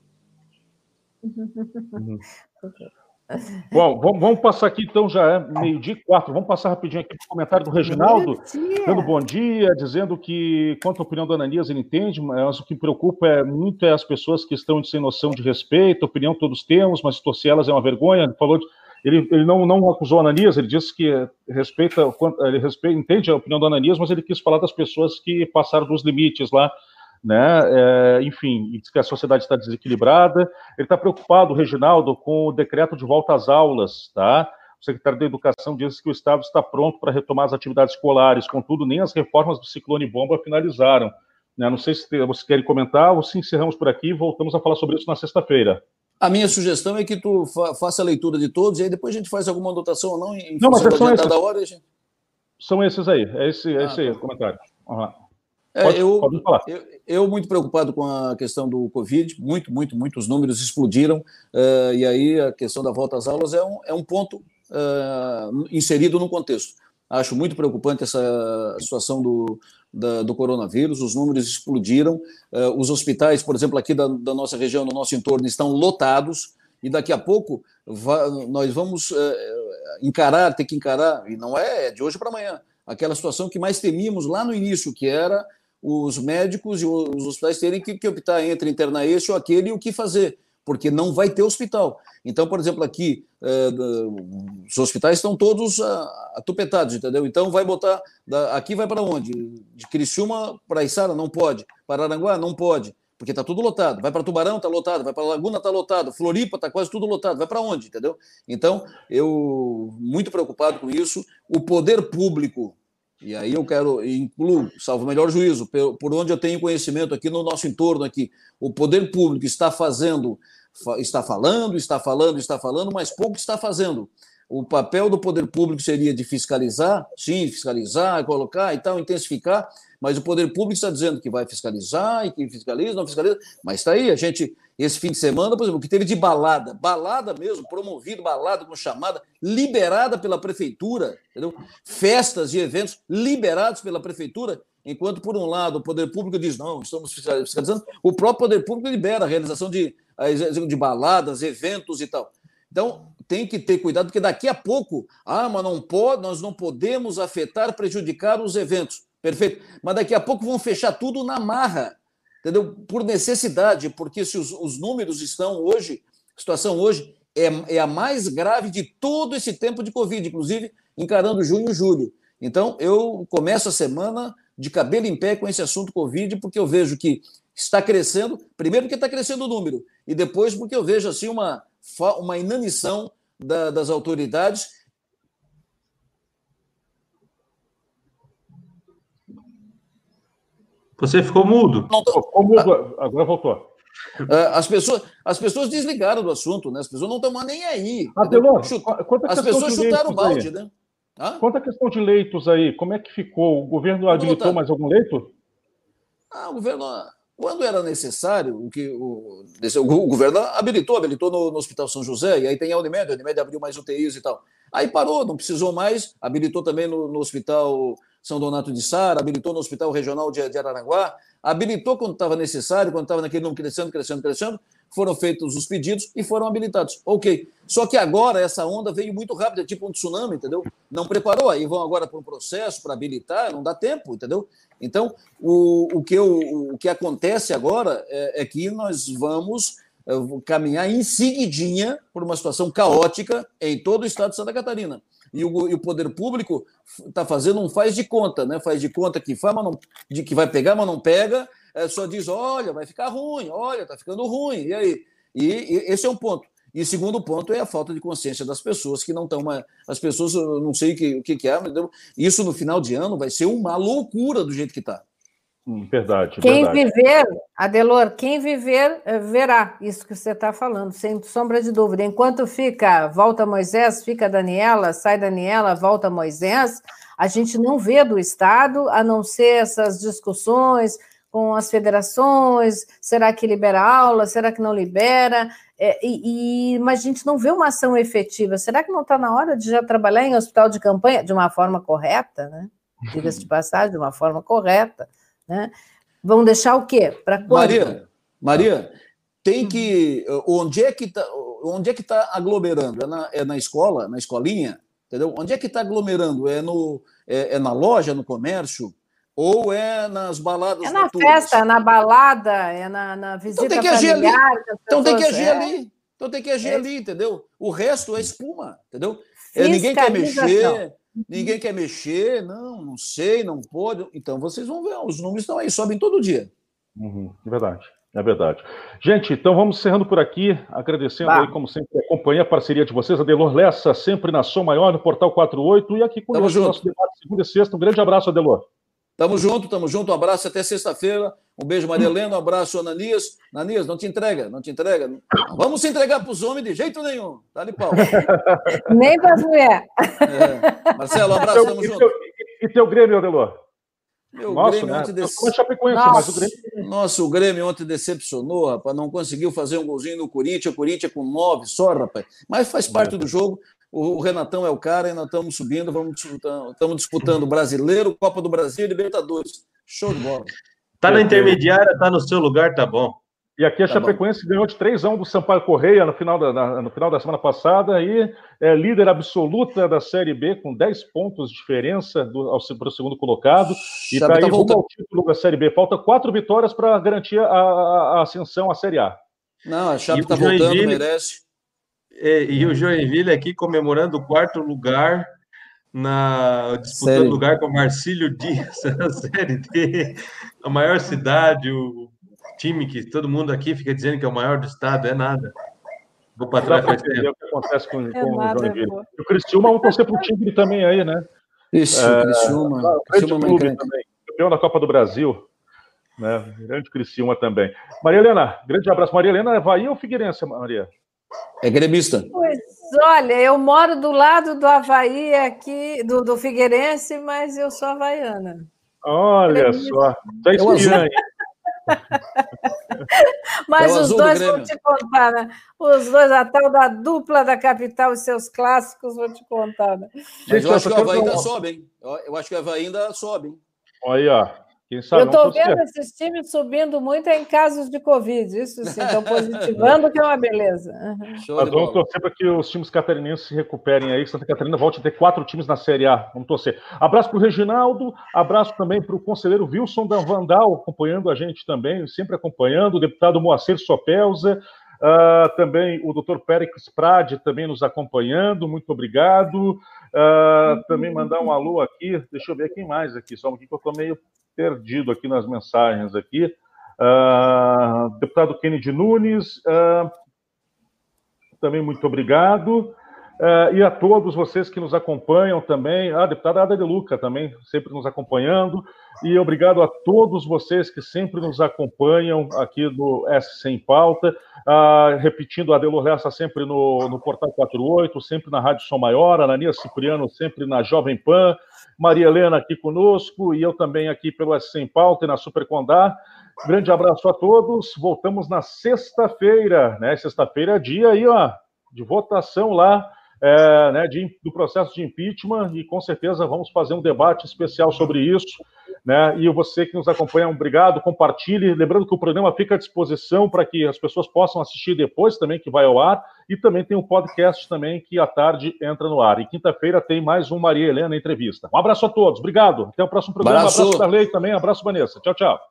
Uhum. Bom, vamos passar aqui então, já é meio-dia e quatro. Vamos passar rapidinho aqui para o comentário do Reginaldo, dando bom dia, dizendo que, quanto à opinião da Ananias, ele entende, mas o que preocupa é muito é as pessoas que estão sem noção de respeito, opinião todos temos, mas torcer elas é uma vergonha. Ele falou de, ele, ele não, não acusou a Ananias, ele disse que respeita, ele respeita, entende a opinião da Ananias, mas ele quis falar das pessoas que passaram dos limites lá né? É, enfim, diz que a sociedade está desequilibrada. Ele está preocupado, Reginaldo, com o decreto de volta às aulas, tá? O secretário da Educação diz que o Estado está pronto para retomar as atividades escolares, contudo, nem as reformas do ciclone bomba finalizaram. Né? Não sei se vocês querem comentar ou se encerramos por aqui e voltamos a falar sobre isso na sexta-feira. A minha sugestão é que tu fa faça a leitura de todos e aí depois a gente faz alguma anotação ou não em não, mas são esses, hora, gente... são esses aí, é esse, é ah, esse aí, tá. o comentário. Uhum. É, pode, eu, pode. Eu, eu, muito preocupado com a questão do Covid, muito, muito, muito, os números explodiram, uh, e aí a questão da volta às aulas é um, é um ponto uh, inserido no contexto. Acho muito preocupante essa situação do, da, do coronavírus, os números explodiram, uh, os hospitais, por exemplo, aqui da, da, nossa região, no nosso entorno, estão lotados, e daqui a pouco nós vamos encarar, ter que encarar, e não é de hoje para amanhã, aquela situação que mais temíamos lá no início, que era os médicos e os hospitais terem que, que optar entre internar esse ou aquele e o que fazer, porque não vai ter hospital. Então, por exemplo, aqui, é, os hospitais estão todos atupetados, entendeu? Então, vai botar. Aqui vai para onde? De Criciúma para Içara? Não pode. Para Aranguá? Não pode, porque está tudo lotado. Vai para Tubarão? Está lotado. Vai para Laguna? Está lotado. Floripa? Está quase tudo lotado. Vai para onde, entendeu? Então, eu muito preocupado com isso. O poder público e aí eu quero incluo, salvo melhor juízo, por onde eu tenho conhecimento aqui no nosso entorno aqui, o poder público está fazendo, está falando, está falando, está falando, mas pouco está fazendo. O papel do poder público seria de fiscalizar, sim, fiscalizar, colocar e tal, intensificar, mas o poder público está dizendo que vai fiscalizar e que fiscaliza, não fiscaliza, mas está aí, a gente, esse fim de semana, por exemplo, o que teve de balada, balada mesmo, promovido, balada com chamada, liberada pela prefeitura, entendeu? festas e eventos liberados pela prefeitura, enquanto, por um lado, o poder público diz, não, estamos fiscalizando, o próprio poder público libera a realização de, de baladas, eventos e tal. Então, tem que ter cuidado, porque daqui a pouco, ah, mas não pode, nós não podemos afetar, prejudicar os eventos. Perfeito. Mas daqui a pouco vão fechar tudo na marra, entendeu? Por necessidade, porque se os, os números estão hoje, a situação hoje é, é a mais grave de todo esse tempo de Covid, inclusive encarando junho e julho. Então, eu começo a semana de cabelo em pé com esse assunto Covid, porque eu vejo que está crescendo, primeiro porque está crescendo o número, e depois porque eu vejo assim uma, uma inanição da, das autoridades Você ficou mudo. Não tô... Ficou mudo, agora voltou. É, as pessoas, as pessoas desligaram do assunto, né? As pessoas não estão mais nem aí. Adelor, as pessoas chutaram o balde, aí? né? Hã? Quanto à questão de leitos aí, como é que ficou? O governo habilitou mais algum leito? Ah, o governo, quando era necessário, o que o, o, governo habilitou, habilitou no, no, Hospital São José, e aí tem a Unimed, a Unimed abriu mais UTIs e tal. Aí parou, não precisou mais, habilitou também no, no Hospital São Donato de Sara, habilitou no Hospital Regional de, de Araranguá, habilitou quando estava necessário, quando estava naquele número crescendo, crescendo, crescendo, foram feitos os pedidos e foram habilitados. Ok. Só que agora essa onda veio muito rápida, tipo um tsunami, entendeu? Não preparou, aí vão agora para um processo para habilitar, não dá tempo, entendeu? Então, o, o, que, o, o que acontece agora é, é que nós vamos é, caminhar em seguidinha por uma situação caótica em todo o estado de Santa Catarina. E o, e o poder público está fazendo um faz de conta, né? Faz de conta que, faz, mas não, de que vai pegar, mas não pega, é, só diz: olha, vai ficar ruim, olha, está ficando ruim. E aí? E, e, esse é um ponto. E segundo ponto é a falta de consciência das pessoas que não estão. As pessoas, eu não sei o que, o que é, mas isso no final de ano vai ser uma loucura do jeito que está. Hum, verdade. Quem verdade. viver, Adelor, quem viver, eh, verá isso que você está falando, sem sombra de dúvida. Enquanto fica, volta Moisés, fica Daniela, sai Daniela, volta Moisés, a gente não vê do Estado, a não ser essas discussões com as federações, será que libera aula, será que não libera? É, e, e, mas a gente não vê uma ação efetiva. Será que não está na hora de já trabalhar em hospital de campanha de uma forma correta, né? Diga-se de passagem, de uma forma correta né? Vão deixar o quê? Para Maria, Maria, tem que. Onde é que está onde é que está aglomerando? É na, é na escola, na escolinha? Entendeu? Onde é que está aglomerando? É, no, é, é, na loja, no comércio? Ou é nas baladas É na noturnas? festa, é na balada, é na, na visita então tem que agir ali. Então tem que agir é. ali. Então tem que agir é. ali, entendeu? O resto é espuma, entendeu? É, ninguém quer mexer, Ninguém quer mexer, não, não sei, não pode. Então vocês vão ver, os números estão aí, sobem todo dia. Uhum, é verdade, é verdade. Gente, então vamos encerrando por aqui, agradecendo aí, como sempre, acompanhar a parceria de vocês, a Delor Lessa, sempre na Som Maior, no Portal 48, e aqui com o nosso debate segunda e sexta. Um grande abraço, Adelor. Tamo junto, tamo junto. Um abraço até sexta-feira. Um beijo, Maria Helena. Um abraço, Ananias. Ananias, não te entrega, não te entrega. vamos se entregar para os homens de jeito nenhum. Tá de pau. Nem para as mulheres. É. Marcelo, um abraço, tamo e junto. Teu, e teu Grêmio, Adelor? Meu Nossa, Grêmio né? ontem dece... Nossa. o Grêmio... Nossa, o Grêmio ontem decepcionou, rapaz. Não conseguiu fazer um golzinho no Corinthians. O Corinthians com nove só, rapaz. Mas faz parte é. do jogo. O Renatão é o cara e nós estamos subindo, vamos disputando, estamos disputando Brasileiro, Copa do Brasil e Libertadores. Show de bola. Tá na intermediária, tá no seu lugar, tá bom. E aqui a tá Chapecoense bom. ganhou de 3 a 1 do Sampaio Correia no final da, na, no final da semana passada e é líder absoluta da Série B com 10 pontos de diferença do, ao, para o segundo colocado. E está aí tá rumo ao título da Série B. Falta quatro vitórias para garantir a, a, ascensão à Série A. Não, a Chape está voltando, merece. E, e o Joinville aqui comemorando o quarto lugar na disputando Sério? lugar com o Marcílio Dias na Série D, a maior cidade, o time que todo mundo aqui fica dizendo que é o maior do estado, é nada. Vou para trás faz tempo. É o que acontece com, é com o Joinville. E o Cristiúma, vamos torcer para o Tigre também aí, né? Isso, é, Criciúma. O Criciúma é clube também, campeão da Copa do Brasil. Né? Grande Criciúma também. Maria Helena, grande abraço. Maria Helena, é Bahia ou Figueirense, Maria? É gremista. Pois olha, eu moro do lado do Havaí aqui, do, do Figueirense, mas eu sou havaiana. Olha gremista. só, tá espiã Mas é os dois vou te contar, né? Os dois, a tal da dupla da capital e seus clássicos, vou te contar. Né? Mas eu acho que o Havaí ainda sobe, hein? Eu acho que o Havaí ainda sobe, hein? Olha, ó. Quem sabe, eu estou vendo esses times subindo muito em casos de Covid, isso sim, estão positivando, que é uma beleza. Uhum. Mas vamos torcer para que os times catarinenses se recuperem aí, que Santa Catarina volte a ter quatro times na Série A. Vamos torcer. Abraço para o Reginaldo, abraço também para o conselheiro Wilson da Vandal, acompanhando a gente também, sempre acompanhando, o deputado Moacir Sopelza, Uh, também o doutor Péricles Prade também nos acompanhando, muito obrigado. Uh, também mandar um alô aqui, deixa eu ver quem mais aqui, só um aqui que eu estou meio perdido aqui nas mensagens aqui. Uh, deputado Kennedy Nunes, uh, também muito obrigado. Uh, e a todos vocês que nos acompanham também, a deputada Ada de Luca também sempre nos acompanhando, e obrigado a todos vocês que sempre nos acompanham aqui no S Sem Pauta, uh, repetindo, a Adelor Lessa sempre no, no Portal 48, sempre na Rádio Som Maior, a Anania Cipriano sempre na Jovem Pan, Maria Helena aqui conosco, e eu também aqui pelo S Sem Pauta e na Super Condar. Grande abraço a todos, voltamos na sexta-feira, né? Sexta-feira é dia aí, ó, de votação lá é, né, de, do processo de impeachment e com certeza vamos fazer um debate especial sobre isso. Né? E você que nos acompanha, obrigado, compartilhe. Lembrando que o programa fica à disposição para que as pessoas possam assistir depois também, que vai ao ar, e também tem um podcast também que à tarde entra no ar. E quinta-feira tem mais um Maria Helena entrevista. Um abraço a todos, obrigado. Até o próximo programa. Abraço, abraço Darley também, abraço Vanessa. Tchau, tchau.